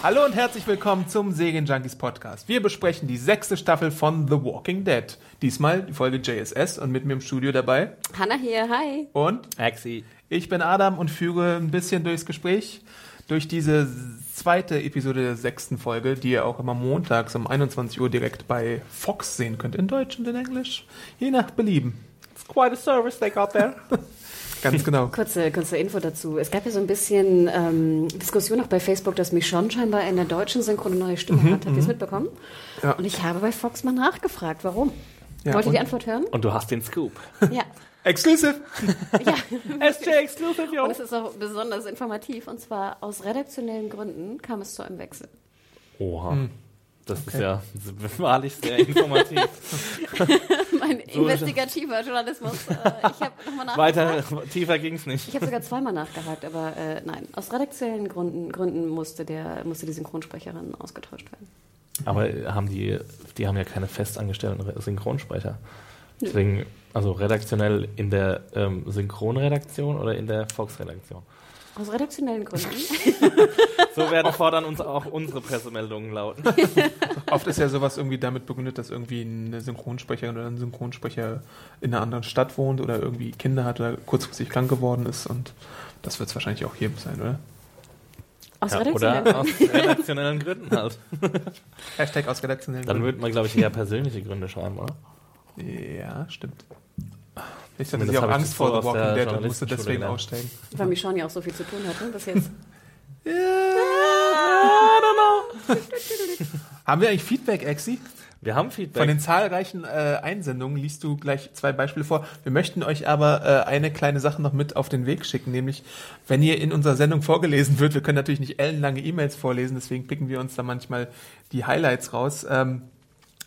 Hallo und herzlich willkommen zum Serien Junkies Podcast. Wir besprechen die sechste Staffel von The Walking Dead. Diesmal die Folge JSS und mit mir im Studio dabei. Hanna hier, hi. Und Axi. ich bin Adam und führe ein bisschen durchs Gespräch durch diese zweite Episode der sechsten Folge, die ihr auch immer montags um 21 Uhr direkt bei Fox sehen könnt, in Deutsch und in Englisch, je nach Belieben. It's quite a service they got there. Ganz genau. Kurze, kurze Info dazu. Es gab ja so ein bisschen ähm, Diskussion auch bei Facebook, dass Michonne scheinbar in der deutschen Synchro eine neue Stimme hat. Habt ihr es mitbekommen? Ja. Und ich habe bei Fox mal nachgefragt, warum. Ja, Wollt ihr die Antwort hören? Und du hast den Scoop. Ja. Exclusive! ja. SJ Exclusive, Und es ist auch besonders informativ. Und zwar aus redaktionellen Gründen kam es zu einem Wechsel. Oha. Das ist ja wahrlich sehr informativ. Mein investigativer Journalismus. Äh, ich habe nochmal nachgefragt. Weiter, tiefer ging's nicht. Ich habe sogar zweimal nachgehakt, aber äh, nein, aus redaktionellen Gründen, Gründen musste, der, musste die Synchronsprecherin ausgetauscht werden. Aber haben die, die haben ja keine festangestellten Re- Synchronsprecher. Deswegen, also redaktionell in der ähm, Synchronredaktion oder in der Fox-Redaktion. Aus redaktionellen Gründen. So werden fordern uns auch unsere Pressemeldungen lauten. Oft ist ja sowas irgendwie damit begründet, dass irgendwie eine Synchronsprecherin oder ein Synchronsprecher in einer anderen Stadt wohnt oder irgendwie Kinder hat oder kurzfristig krank geworden ist und das wird es wahrscheinlich auch hier sein, oder? Aus Ja, redaktionellen oder Gründen. aus redaktionellen Gründen halt. Hashtag aus redaktionellen Dann Gründen. würde man, glaube ich, eher persönliche Gründe schreiben, oder? Ja, stimmt. Ich hatte sie auch Angst vor The Walking Dead und musste deswegen gelernt. aussteigen. Weil Michonne ja auch so viel zu tun hatte bis jetzt. Haben wir eigentlich Feedback, Exi? Wir haben Feedback. Von den zahlreichen äh, Einsendungen liest du gleich zwei Beispiele vor. Wir möchten euch aber äh, eine kleine Sache noch mit auf den Weg schicken, nämlich wenn ihr in unserer Sendung vorgelesen wird, wir können natürlich nicht ellenlange E-Mails vorlesen, deswegen picken wir uns da manchmal die Highlights raus. Ähm,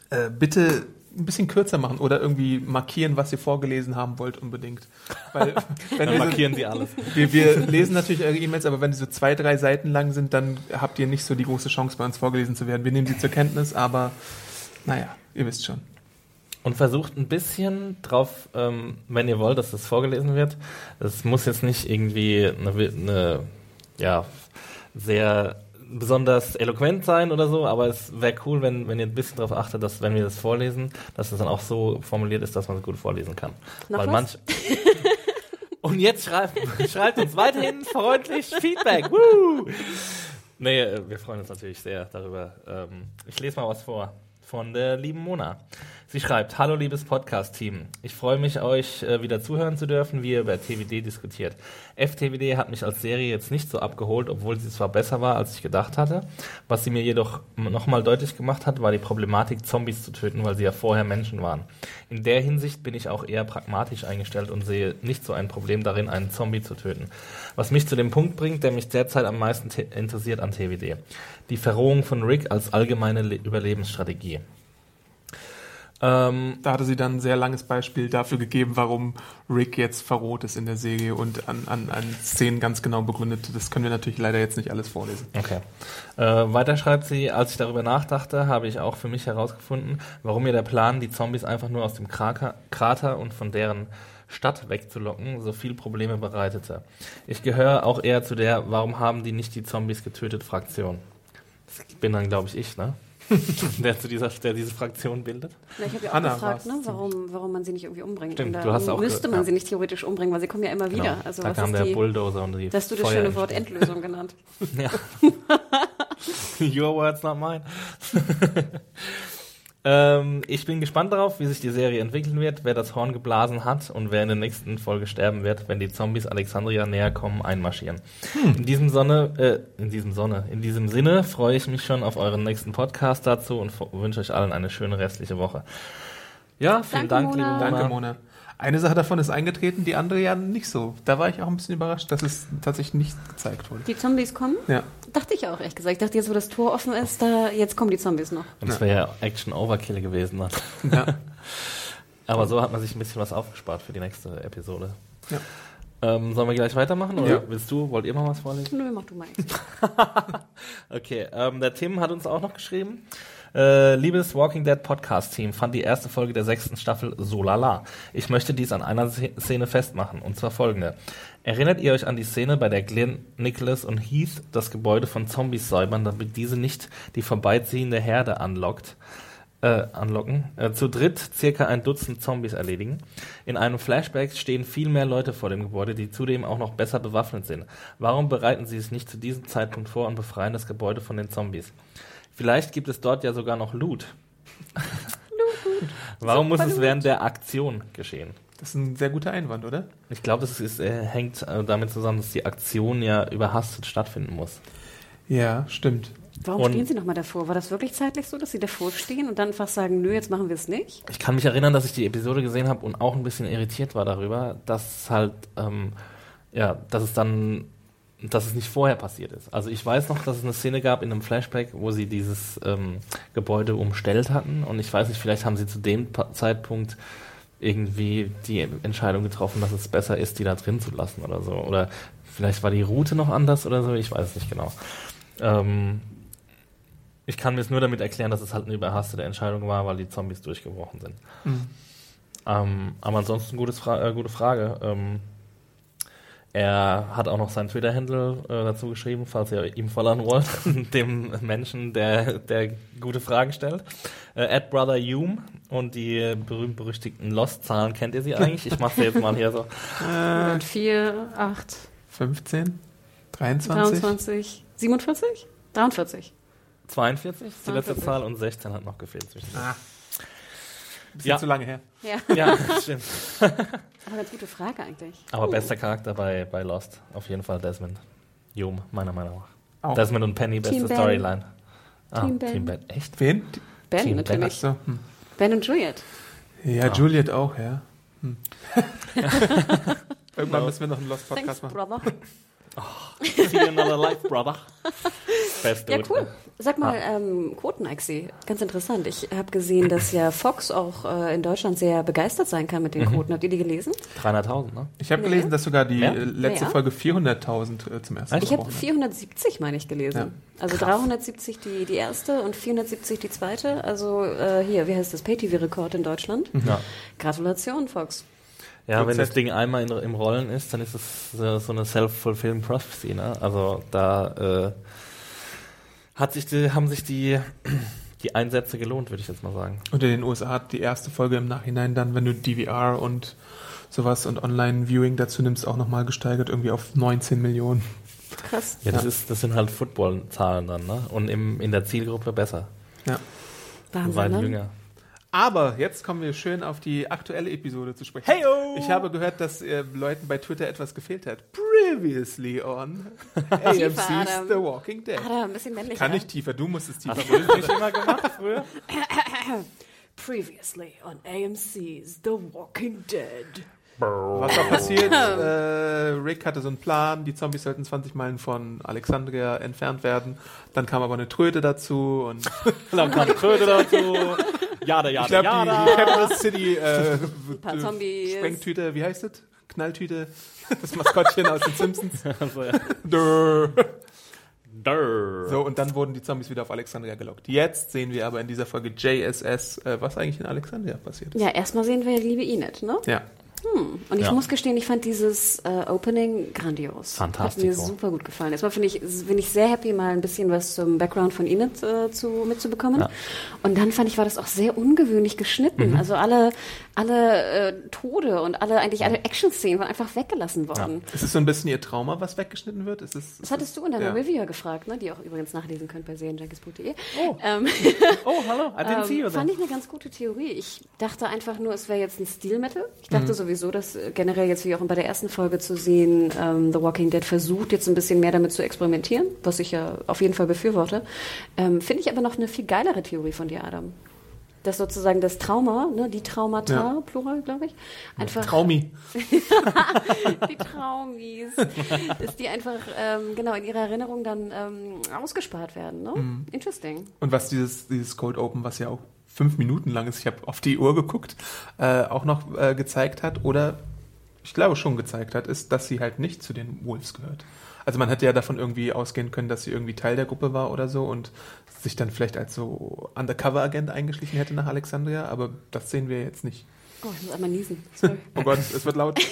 äh, bitte ein bisschen kürzer machen oder irgendwie markieren, was ihr vorgelesen haben wollt unbedingt. Weil wenn Dann wir, markieren sie alles. wir, wir lesen natürlich eure E-Mails, aber wenn die so zwei, drei Seiten lang sind, dann habt ihr nicht so die große Chance, bei uns vorgelesen zu werden. Wir nehmen sie zur Kenntnis, aber naja, ihr wisst schon. Und versucht ein bisschen drauf, ähm, wenn ihr wollt, dass das vorgelesen wird. Es muss jetzt nicht irgendwie eine, eine ja, sehr besonders eloquent sein oder so, aber es wäre cool, wenn, wenn ihr ein bisschen darauf achtet, dass wenn wir das vorlesen, dass es dann auch so formuliert ist, dass man es gut vorlesen kann. Noch Weil was? manch Und jetzt schreibt, schreibt uns weiterhin freundlich Feedback. Woo! Nee, äh, wir freuen uns natürlich sehr darüber. Ähm, Ich lese mal was vor von der lieben Mona. Sie schreibt, Hallo liebes Podcast-Team. Ich freue mich, euch äh, wieder zuhören zu dürfen, wie ihr über TWD diskutiert. FTWD hat mich als Serie jetzt nicht so abgeholt, obwohl sie zwar besser war, als ich gedacht hatte. Was sie mir jedoch nochmal deutlich gemacht hat, war die Problematik, Zombies zu töten, weil sie ja vorher Menschen waren. In der Hinsicht bin ich auch eher pragmatisch eingestellt und sehe nicht so ein Problem darin, einen Zombie zu töten. Was mich zu dem Punkt bringt, der mich derzeit am meisten te- interessiert an TWD. Die Verrohung von Rick als allgemeine Le Überlebensstrategie. Ähm, Da hatte sie dann ein sehr langes Beispiel dafür gegeben, warum Rick jetzt verroht ist in der Serie und an, an, an Szenen ganz genau begründet. Das können wir natürlich leider jetzt nicht alles vorlesen. Okay. Äh, weiter schreibt sie, als ich darüber nachdachte, habe ich auch für mich herausgefunden, warum mir der Plan, die Zombies einfach nur aus dem Kraker, Krater und von deren Stadt wegzulocken, so viel Probleme bereitete. Ich gehöre auch eher zu der, warum haben die nicht die Zombies getötet Fraktion. Das bin dann, glaube ich, ich, ne? der, zu dieser, der diese Fraktion bildet. Na, ich habe ja auch Anna gefragt, ne, warum, warum man sie nicht irgendwie umbringt. Stimmt, Und du hast auch müsste man ja. sie nicht theoretisch umbringen, weil sie kommen ja immer wieder. Genau. Also da was kam der die, Bulldozer und die Das hast du das Feuer schöne Wort. Endlösung genannt. Ja. Your words, not mine. Ähm, ich bin gespannt darauf, wie sich die Serie entwickeln wird, wer das Horn geblasen hat und wer in der nächsten Folge sterben wird, wenn die Zombies Alexandria näher kommen, einmarschieren. In diesem Sonne, äh, in diesem Sonne, in diesem Sinne freue ich mich schon auf euren nächsten Podcast dazu und wünsche euch allen eine schöne restliche Woche. Ja, vielen Danke, Dank, liebe Mona. Mona. Danke, Mona. Eine Sache davon ist eingetreten, die andere ja nicht so. Da war ich auch ein bisschen überrascht, dass es tatsächlich nicht gezeigt wurde. Die Zombies kommen? Ja. Dachte ich auch, ehrlich gesagt. Ich dachte, jetzt, wo das Tor offen ist, da, jetzt kommen die Zombies noch. Und das wäre ja Action-Overkill gewesen. Dann. ja. Aber so hat man sich ein bisschen was aufgespart für die nächste Episode. Ja. Ähm, sollen wir gleich weitermachen? Oder Ja. willst du, wollt ihr mal was vorlesen? Nö, mach du mal nichts. Okay, ähm, der Tim hat uns auch noch geschrieben. Äh, liebes Walking Dead Podcast Team, fand die erste Folge der sechsten Staffel so lala. Ich möchte dies an einer Szene festmachen, und zwar folgende. Erinnert ihr euch an die Szene, bei der Glenn, Nicholas und Heath das Gebäude von Zombies säubern, damit diese nicht die vorbeiziehende Herde anlockt? Äh, anlocken, äh, zu dritt circa ein Dutzend Zombies erledigen. In einem Flashback stehen viel mehr Leute vor dem Gebäude, die zudem auch noch besser bewaffnet sind. Warum bereiten sie es nicht zu diesem Zeitpunkt vor und befreien das Gebäude von den Zombies? Vielleicht gibt es dort ja sogar noch Loot. Warum muss es während der Aktion geschehen? Das ist ein sehr guter Einwand, oder? Ich glaube, das ist, äh, hängt äh, damit zusammen, dass die Aktion ja überhastet stattfinden muss. Ja, stimmt. Warum Und- stehen sie nochmal davor? War das wirklich zeitlich so, dass sie davor stehen und dann einfach sagen, nö, jetzt machen wir es nicht? Ich kann mich erinnern, dass ich die Episode gesehen habe und auch ein bisschen irritiert war darüber, dass halt, ähm, ja, dass es dann, dass es nicht vorher passiert ist. Also ich weiß noch, dass es eine Szene gab in einem Flashback, wo sie dieses ähm, Gebäude umstellt hatten und ich weiß nicht, vielleicht haben sie zu dem Pa- Zeitpunkt irgendwie die Entscheidung getroffen, dass es besser ist, die da drin zu lassen oder so. Oder vielleicht war die Route noch anders oder so, ich weiß es nicht genau. Ähm, ich kann mir es nur damit erklären, dass es halt eine überhastete Entscheidung war, weil die Zombies durchgebrochen sind. Mhm. Ähm, aber ansonsten gutes Fra äh, gute Frage. Ähm, er hat auch noch seinen Twitter-Handle äh, dazu geschrieben, falls ihr ihm verlangen wollt, dem Menschen, der, der gute Fragen stellt. Äh, at Brother Hume und die berühmt-berüchtigten Lost-Zahlen kennt ihr sie eigentlich? Ich mache sie jetzt mal hier so. Äh, 4, 8, 15? 23? 23, 47? 43. 42 ist die letzte 42. Zahl und 16 hat noch gefehlt. Ah. Bisschen Ja. zu lange her. Ja, Ja, stimmt. Aber ganz gute Frage eigentlich. Aber bester Charakter bei, bei Lost, auf jeden Fall Desmond. Hume, meiner Meinung nach. Auch. Desmond und Penny, beste Team Ben. Storyline. Ah, Team Ben. Team Ben. Echt? Wen? Ben Team Ben. Natürlich. so. Hm. Ben und Juliet. Ja, Ah. Juliet auch, ja. Hm. Irgendwann müssen wir noch einen Lost-Podcast machen. Brother. See you another life, brother. Best Ja, cool. Sag mal, Ah. ähm, Quoten-Axi, ganz interessant. Ich habe gesehen, dass ja Fox auch äh, in Deutschland sehr begeistert sein kann mit den Mhm. Quoten. Habt ihr die gelesen? 300.000, ne? Ich habe Nee. gelesen, dass sogar die Ja? letzte Ja. Folge 400.000 äh, zum ersten Mal Ich habe gebrochen hat. 470, meine ich, gelesen. Also 370 die, die erste und 470 die zweite. Also äh, hier, wie heißt das? Pay-TV-Rekord in Deutschland. Ja. Gratulation, Fox. Ja, wenn das. Ding einmal in, im Rollen ist, dann ist es so eine self-fulfilling prophecy, ne? Also da äh, hat sich die, haben sich die, die Einsätze gelohnt, würde ich jetzt mal sagen. Und in den USA hat die erste Folge im Nachhinein dann, wenn du DVR und sowas und Online-Viewing dazu nimmst, auch nochmal gesteigert, irgendwie auf 19 Millionen. Krass. Ja, das, Ja. Ist, das sind halt Football-Zahlen dann, ne? Und im, in der Zielgruppe besser. Ja. Wahnsinn, Weit ne? jünger. Aber jetzt kommen wir schön auf die aktuelle Episode zu sprechen. Heyo! Ich habe gehört, dass äh, Leuten bei Twitter etwas gefehlt hat. Previously on AMC's Adam. The Walking Dead. Da ein bisschen männlicher. Kann nicht tiefer, du musst es tiefer. Hast du das nicht immer gemacht früher? Previously on AMC's The Walking Dead. Was da passiert? Äh, Rick hatte so einen Plan, die Zombies sollten 20 Meilen von Alexandria entfernt werden. Dann kam aber eine Tröte dazu und Dann kam die Kröte dazu. Jada, ich jada, glaube, die, jada. die Capital City äh, paar äh. Sprengtüte, wie heißt das? Knalltüte, das Maskottchen aus den Simpsons. Also, ja. Dörr. Durr. So, und dann wurden die Zombies wieder auf Alexandria gelockt. Jetzt sehen wir aber in dieser Folge JSS, äh, was eigentlich in Alexandria passiert ist. Ja, erstmal sehen wir liebe Enid, ne? Ja. Und ich Ja. muss gestehen, ich fand dieses äh, Opening grandios. Fantastico. Hat mir super gut gefallen. Erstmal finde ich, bin ich sehr happy, mal ein bisschen was zum Background von Enid äh, zu, mitzubekommen. Ja. Und dann fand ich, war das auch sehr ungewöhnlich geschnitten. Also alle, alle äh, Tode und alle, eigentlich alle Action-Szenen waren einfach weggelassen worden. Ist es so ein bisschen ihr Trauma, was weggeschnitten wird? Ist es, Das hattest du in deiner ja. Review ja gefragt, ne? die ihr auch übrigens nachlesen könnt bei serienjunkies.de. Oh. Ähm, Oh, hallo, I didn't see you ähm, fand ich eine ganz gute Theorie. Ich dachte einfach nur, es wäre jetzt ein Stilmittel. Ich dachte sowieso, dass äh, generell jetzt wie auch bei der ersten Folge zu sehen, ähm, The Walking Dead versucht jetzt ein bisschen mehr damit zu experimentieren, was ich ja auf jeden Fall befürworte. Ähm, Finde ich aber noch eine viel geilere Theorie von dir, Adam. dass sozusagen das Trauma, ne, die Traumata, Ja. Plural, glaube ich, einfach Traumi. die Traumis, dass die einfach ähm, genau in ihrer Erinnerung dann ähm, ausgespart werden. Ne? Mhm. Interesting. Und was dieses, dieses Cold Open, was ja auch fünf Minuten lang ist, ich habe auf die Uhr geguckt, äh, auch noch äh, gezeigt hat, oder ich glaube schon gezeigt hat, ist, dass sie halt nicht zu den Wolves gehört. Also man hätte ja davon irgendwie ausgehen können, dass sie irgendwie Teil der Gruppe war oder so und sich dann vielleicht als so Undercover-Agent eingeschlichen hätte nach Alexandria, aber das sehen wir jetzt nicht. Oh, ich muss einmal niesen. Sorry. Oh Gott, es wird laut.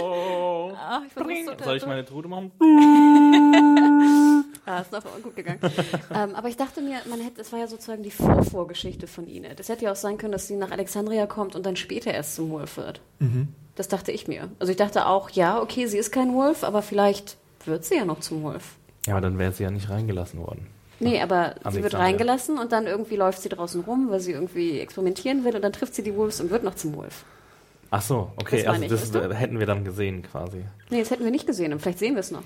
Oh. Ah, ich so Soll ich meine Trude machen? Ah, ist noch gut gegangen. ähm, aber ich dachte mir, man hätte, es war ja sozusagen die Vorvorgeschichte von ihnen. Das hätte ja auch sein können, dass sie nach Alexandria kommt und dann später erst zum Wolf wird. Mhm. Das dachte ich mir. Also ich dachte auch, ja, okay, sie ist kein Wolf, aber vielleicht wird sie ja noch zum Wolf. Ja, aber dann wäre sie ja nicht reingelassen worden. Nee, aber sie wird Alexandria. reingelassen und dann irgendwie läuft sie draußen rum, weil sie irgendwie experimentieren will und dann trifft sie die Wolves und wird noch zum Wolf. Ach so, okay, Das also ich, das hätten wir dann gesehen quasi. Nee, das hätten wir nicht gesehen und vielleicht sehen wir es noch.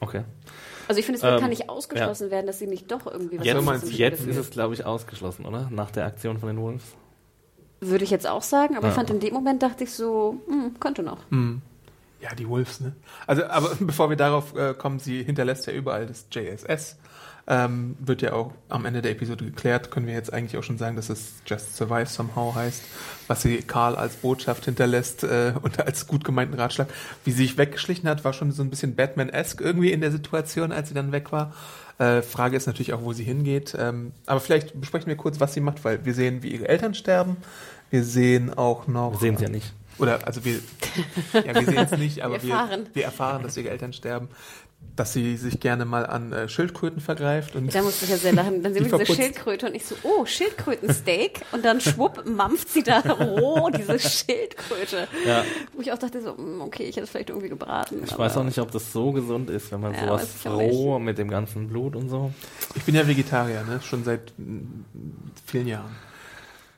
Okay. Also ich finde, es Ähm, kann nicht ausgeschlossen werden, dass sie nicht doch irgendwie was Jetzt, meinst jetzt ist es, glaube ich, ausgeschlossen, oder? Nach der Aktion von den Wolves. Würde ich jetzt auch sagen, aber ich Ja. fand in dem Moment dachte ich so, hm, könnte noch. Ja, die Wolves, ne? Also, aber bevor wir darauf äh, kommen, sie hinterlässt ja überall das JSS. Ähm, wird ja auch am Ende der Episode geklärt, können wir jetzt eigentlich auch schon sagen, dass es Just Survive Somehow heißt, was sie Karl als Botschaft hinterlässt äh, und als gut gemeinten Ratschlag. Wie sie sich weggeschlichen hat, war schon so ein bisschen Batman-esque irgendwie in der Situation, als sie dann weg war. Äh, Frage ist natürlich auch, wo sie hingeht. Ähm, aber vielleicht besprechen wir kurz, was sie macht, weil wir sehen, wie ihre Eltern sterben. Wir sehen auch noch. Wir sehen es ja nicht. Oder, also wir, ja, wir sehen es nicht, aber Wir wir, erfahren. wir erfahren, dass ihre Eltern sterben, dass sie sich gerne mal an äh, Schildkröten vergreift und Da musste ich ja sehr lachen. Dann sehen wir diese. Schildkröte und ich so, oh, Schildkrötensteak. Und dann schwupp, mampft sie da roh diese Schildkröte. Ja. Wo ich auch dachte so, hm, okay, ich hätte es vielleicht irgendwie gebraten. Ich aber- weiß auch nicht, ob das so gesund ist, wenn man Ja, sowas roh mit dem ganzen Blut und so. ich bin ja Vegetarier, ne? schon seit mm, vielen Jahren.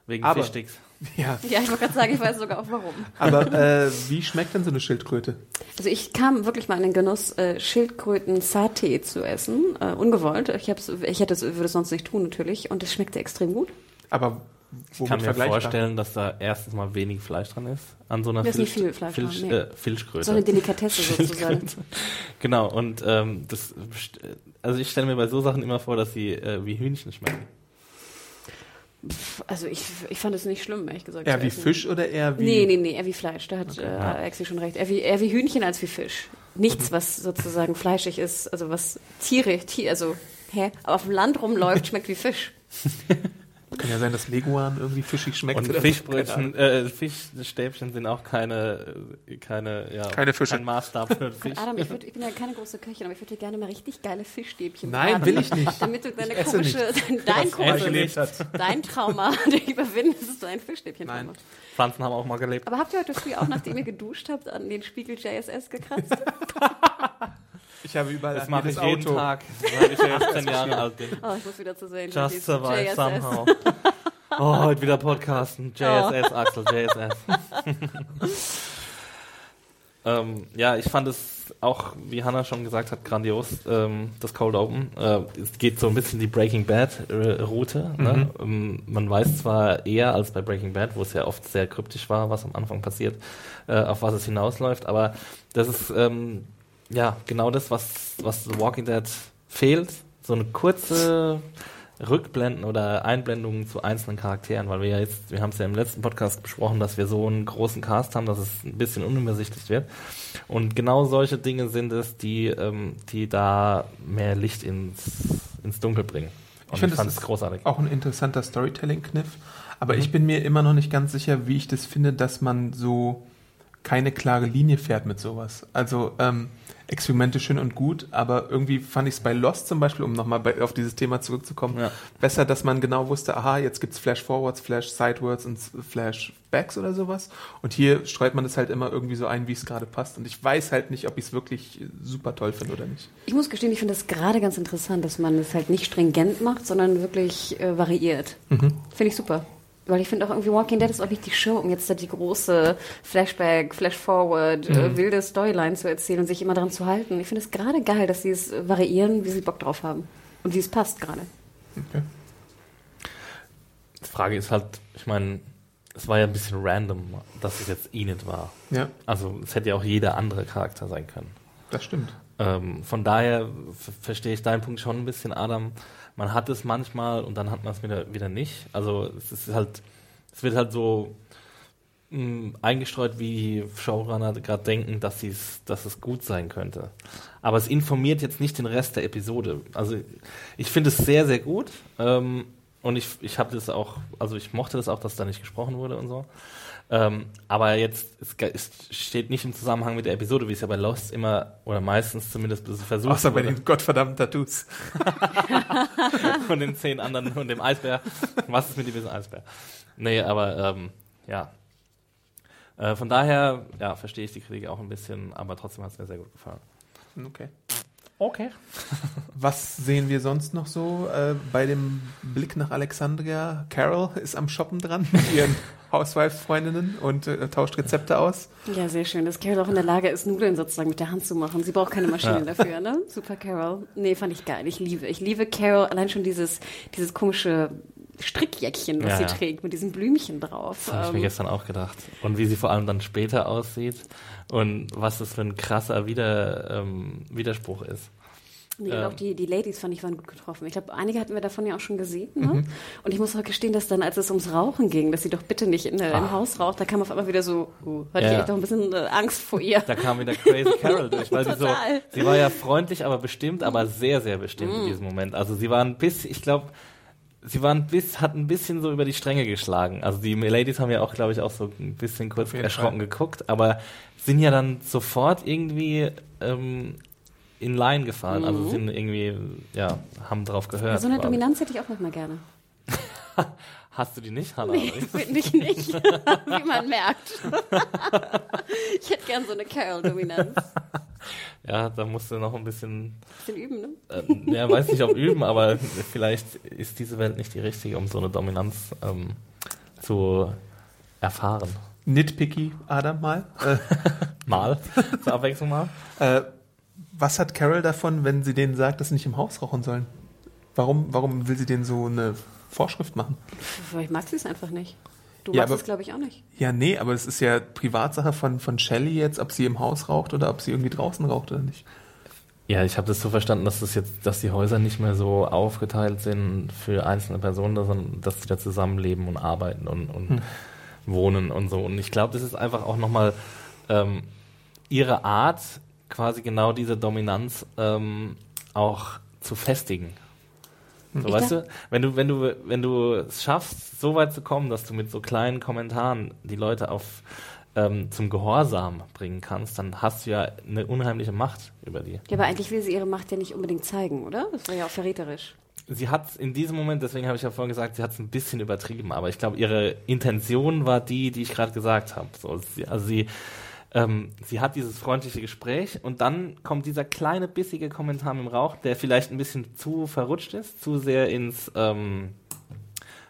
Wegen Aber- Fischsticks. Ja, Ja, ich wollte gerade sagen, ich weiß sogar auch warum. aber äh, wie schmeckt denn so eine Schildkröte? Also ich kam wirklich mal in den Genuss, äh, Schildkröten-Saté zu essen. Äh, ungewollt. Ich, hab's, ich hätte es, würde es sonst nicht tun natürlich. Und es schmeckte extrem gut. Aber Ich kann mir vorstellen, dass da erstens mal wenig Fleisch dran ist. An so einer ist nicht viel Fleisch Filch- dran, nee. äh, Filchkröte. So eine Delikatesse sozusagen. Genau, und ähm, das, also ich stelle mir bei so Sachen immer vor, dass sie äh, wie Hühnchen schmecken. Also ich, ich fand es nicht schlimm, ehrlich gesagt. Eher wie. Fisch oder eher wie... Nee, nee, nee, eher wie Fleisch. Da hat äh, ja. Alexi schon recht. Eher wie, eher wie Hühnchen als wie Fisch. Nichts, was sozusagen fleischig ist, also was Tiere, Tier, also, hä? Aber auf dem Land rumläuft, schmeckt wie Fisch. Kann ja sein, dass Leguan irgendwie fischig schmeckt. Und. Fischbrötchen, äh, Fischstäbchen sind auch keine, äh, keine, ja, Keine Fische. kein Maßstab für Fisch. Adam, ich, würd, ich bin ja keine große Köchin, aber ich würde dir gerne mal richtig geile Fischstäbchen Nein, braten, will ich nicht. Damit du deine komische, dein hat. dein Trauma überwindest, dass du ein Fischstäbchen Nein. machst. Pflanzen haben auch mal gelebt. Aber habt ihr heute früh auch, nachdem ihr geduscht habt, an den Spiegel JSS gekratzt? Ich habe überall Das mache ich jeden Auto. Tag, seit ich 15 Jahre alt bin. Oh, ich muss wieder zu sehen. Just survive JSS. somehow. Oh, heute wieder Podcasten. JSS, Axel, JSS. ähm, ja, ich fand es auch, wie Hannah schon gesagt hat, grandios, ähm, das Cold Open. Äh, es geht so ein bisschen die Breaking Bad äh, Route. Ne? Ähm, man weiß zwar eher als bei Breaking Bad, wo es ja oft sehr kryptisch war, was am Anfang passiert, äh, auf was es hinausläuft, aber das ist ähm, ja genau das, was, was The Walking Dead fehlt. So eine kurze Rückblenden oder Einblendungen zu einzelnen Charakteren, weil wir ja jetzt, wir haben es ja im letzten Podcast besprochen, dass wir so einen großen Cast haben, dass es ein bisschen unübersichtlich wird. Und genau solche Dinge sind es, die, ähm, die da mehr Licht ins, ins Dunkel bringen. Und Ich finde, das ist großartig. auch ein interessanter Storytelling-Kniff. Aber ich bin mir immer noch nicht ganz sicher, wie ich das finde, dass man so keine klare Linie fährt mit sowas. Also ähm, Experimente schön und gut, aber irgendwie fand ich es bei Lost zum Beispiel, um nochmal bei- auf dieses Thema zurückzukommen, Ja. besser, dass man genau wusste, aha, jetzt gibt's Flash-Forwards, Flash-Sidewards und Flashbacks oder sowas. Und hier streut man es halt immer irgendwie so ein, wie es gerade passt. Und ich weiß halt nicht, ob ich es wirklich super toll finde oder nicht. Ich muss gestehen, ich finde das gerade ganz interessant, dass man es halt nicht stringent macht, sondern wirklich äh, variiert. Finde ich super. Weil ich finde auch irgendwie Walking Dead ist auch nicht die Show, um jetzt da die große Flashback, Flashforward, äh, wilde Storyline zu erzählen und sich immer dran zu halten. Ich finde es gerade geil, dass sie es äh, variieren, wie sie Bock drauf haben. Und wie es passt gerade. Okay. die Frage ist halt, ich meine, es war ja ein bisschen random, dass es jetzt Enid war. Ja, Also es hätte ja auch jeder andere Charakter sein können. das stimmt. Ähm, von daher verstehe ich deinen Punkt schon ein bisschen, Adam. Man hat es manchmal und dann hat man es wieder, wieder nicht. Also es ist halt, es wird halt so mh, eingestreut, wie Showrunner gerade denken, dass, sie's, dass es gut sein könnte. Aber es informiert jetzt nicht den Rest der Episode. Also ich finde es sehr, sehr gut. Ähm, und ich, ich habe das auch, also ich mochte das auch, dass da nicht gesprochen wurde und so. Ähm, aber jetzt, es, steht nicht im Zusammenhang mit der Episode, wie es ja bei Lost immer, oder meistens zumindest bisschen versucht Außer bei wurde. den gottverdammten Tattoos. von den zehn anderen und dem Eisbär. Was ist mit diesem Eisbär? Nee, aber ähm, ja. Äh, von daher, ja, verstehe ich die Kritik auch ein bisschen, aber trotzdem hat es mir sehr gut gefallen. Okay. Okay. Was sehen wir sonst noch so äh, bei dem Blick nach Alexandria? Carol ist am Shoppen dran mit ihren Housewife-Freundinnen und äh, tauscht Rezepte aus. Ja, sehr schön, dass Carol auch in der Lage ist, Nudeln sozusagen mit der Hand zu machen. Sie braucht keine Maschine dafür, ne? Super Carol. Nee, fand ich geil. Ich liebe. Ich liebe Carol. Allein schon dieses, dieses komische Strickjäckchen, was Ja, sie ja. trägt, mit diesem Blümchen drauf. Das habe ich mir Ähm, gestern auch gedacht. Und wie sie vor allem dann später aussieht und was das für ein krasser Wider, ähm, Widerspruch ist. Nee, Ähm. auch die, die Ladies fand ich waren gut getroffen. Ich glaube, einige hatten wir davon ja auch schon gesehen. Ne? Mhm. Und ich muss auch gestehen, dass dann, als es ums Rauchen ging, dass sie doch bitte nicht in, äh, im Haus raucht, da kam auf einmal wieder so, uh, hatte Ja, ich echt noch ein bisschen äh, Angst vor ihr. Da kam wieder Crazy Carol durch, weil sie so, Total. sie war ja freundlich, aber bestimmt, aber sehr, sehr bestimmt in diesem Moment. Also sie war ein bisschen, ich glaube, sie war ein bisschen, hat ein bisschen so über die Stränge geschlagen. Also die Ladies haben ja auch, glaube ich, auch so ein bisschen kurz erschrocken geguckt, aber sind ja dann sofort irgendwie ähm, in Line gefallen. Also sind irgendwie, ja, haben drauf gehört. Ja, so eine quasi. Dominanz hätte ich auch noch mal gerne. Hast du die nicht, Hannah? Nee, finde ich nicht, wie man merkt. ich hätte gern so eine Carol-Dominanz. Ja, da musst du noch ein bisschen Bisschen üben, ne? äh, ja, weiß nicht, ob üben, aber vielleicht ist diese Welt nicht die richtige, um so eine Dominanz ähm, zu erfahren. Nitpicky, Adam, mal. Äh, Mal, zur Abwechslung mal. äh, was hat Carol davon, wenn sie denen sagt, dass sie nicht im Haus rauchen sollen? Warum, warum will sie denen so eine Vorschrift machen? Vielleicht mag sie es einfach nicht. Du Ja, magst aber- es, glaube ich, auch nicht. Ja, nee, aber es ist ja Privatsache von, von Shelley jetzt, ob sie im Haus raucht oder ob sie irgendwie draußen raucht oder nicht. Ja, ich habe das so verstanden, dass das jetzt, dass die Häuser nicht mehr so aufgeteilt sind für einzelne Personen, sondern dass sie da zusammenleben und arbeiten und, und wohnen und so. Und ich glaube, das ist einfach auch nochmal ähm, ihre Art, quasi genau diese Dominanz ähm, auch zu festigen. So, Ich weißt du, wenn du, wenn du, wenn du es schaffst, so weit zu kommen, dass du mit so kleinen Kommentaren die Leute auf ähm, zum Gehorsam bringen kannst, dann hast du ja eine unheimliche Macht über die. Ja, aber eigentlich will sie ihre Macht ja nicht unbedingt zeigen, oder? Das war ja auch verräterisch. Sie hat in diesem Moment, deswegen habe ich ja vorhin gesagt, sie hat es ein bisschen übertrieben, aber ich glaube, ihre Intention war die, die ich gerade gesagt habe. So, sie, also sie, ähm, sie hat dieses freundliche Gespräch und dann kommt dieser kleine bissige Kommentar mit dem Rauch, der vielleicht ein bisschen zu verrutscht ist, zu sehr ins, ähm,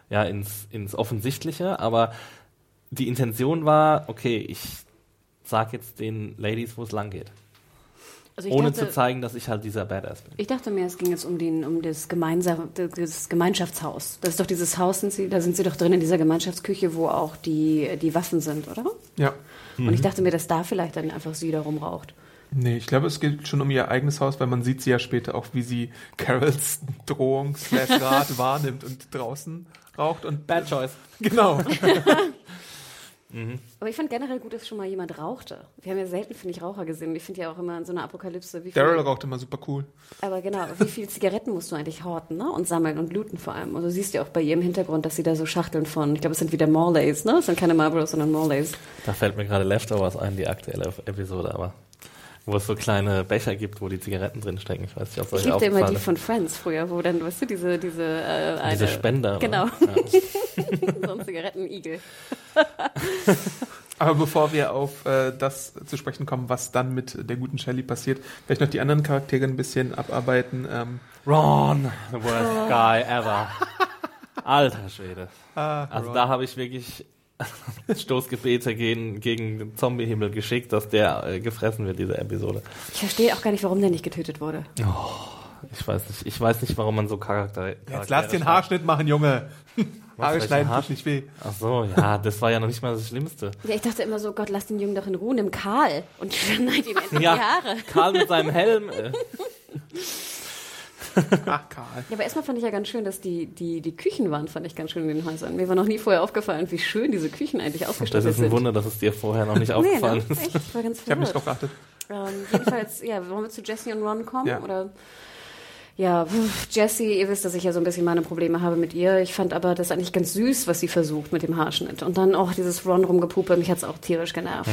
ja, ins, ins Offensichtliche, aber die Intention war, okay, ich sag jetzt den Ladies, wo es lang geht. Also ich Ohne dachte, zu zeigen, dass ich halt dieser Badass bin. Ich dachte mir, es ging jetzt um, den, um das, das Gemeinschaftshaus. Das ist doch dieses Haus, sind sie, da sind sie doch drin in dieser Gemeinschaftsküche, wo auch die, die Waffen sind, oder? Ja. Und ich dachte mir, dass da vielleicht dann einfach sie da rumraucht. Nee, ich glaube, es geht schon um ihr eigenes Haus, weil man sieht sie ja später auch, wie sie Carols Drohung slash Rat wahrnimmt und draußen raucht und Bad choice. genau. Aber ich fand generell gut, dass schon mal jemand rauchte. Wir haben ja selten, finde ich, Raucher gesehen. Und Ich finde ja auch immer in so einer Apokalypse, wie viel, Daryl raucht immer super cool. aber genau, wie viele Zigaretten musst du eigentlich horten, ne? Und sammeln und looten vor allem. Also du siehst ja auch bei ihr im Hintergrund, dass sie da so Schachteln von, ich glaube, es sind wieder Morlays, ne? Es sind keine Marlboros, sondern Morlays. Da fällt mir gerade Leftovers ein, die aktuelle Episode, aber wo es so kleine Becher gibt, wo die Zigaretten drin stecken. Ich weiß nicht, ob es Ich liebte immer die von Friends früher, wo dann, weißt du, diese, diese, äh, eine, Diese Spender. Genau, Ja. so ein Zigarettenigel. Aber bevor wir auf äh, das zu sprechen kommen, was dann mit der guten Shelley passiert, vielleicht noch die anderen Charaktere ein bisschen abarbeiten. Ähm, Ron, the worst guy ever. Alter Schwede. ah, Also Ron. da habe ich wirklich Stoßgebete gegen, gegen den Zombie-Himmel geschickt, dass der äh, gefressen wird, diese Episode. Ich verstehe auch gar nicht, warum der nicht getötet wurde. Ich weiß nicht, ich weiß nicht, warum man so Charakter. Jetzt lass den Haarschnitt machen, Junge. Haare schneiden tut nicht weh. Ach so, ja, das war ja noch nicht mal das Schlimmste. Ja, ich dachte immer so, Gott, lass den Jungen doch in Ruhe, nimm Karl und schneid ihm endlich Ja, die Haare. Karl mit seinem Helm. Äh, Ach, Karl. Ja, aber erstmal fand ich ja ganz schön, dass die, die, die Küchen waren, fand ich ganz schön in den Häusern. Mir war noch nie vorher aufgefallen, wie schön diese Küchen eigentlich das ausgestattet ist ein sind. Wunder, dass es dir vorher noch nicht Nee, aufgefallen ne? ist. Echt, ich war ganz Ich habe nicht drauf geachtet. Ähm, jedenfalls, ja, wollen wir zu Jesse und Ron kommen? Ja. Oder? Ja, Jessie, ihr wisst, dass ich ja so ein bisschen meine Probleme habe mit ihr. Ich fand aber das eigentlich ganz süß, was sie versucht mit dem Haarschnitt. Und dann auch dieses Ron rumgepuppe, mich hat's auch tierisch genervt.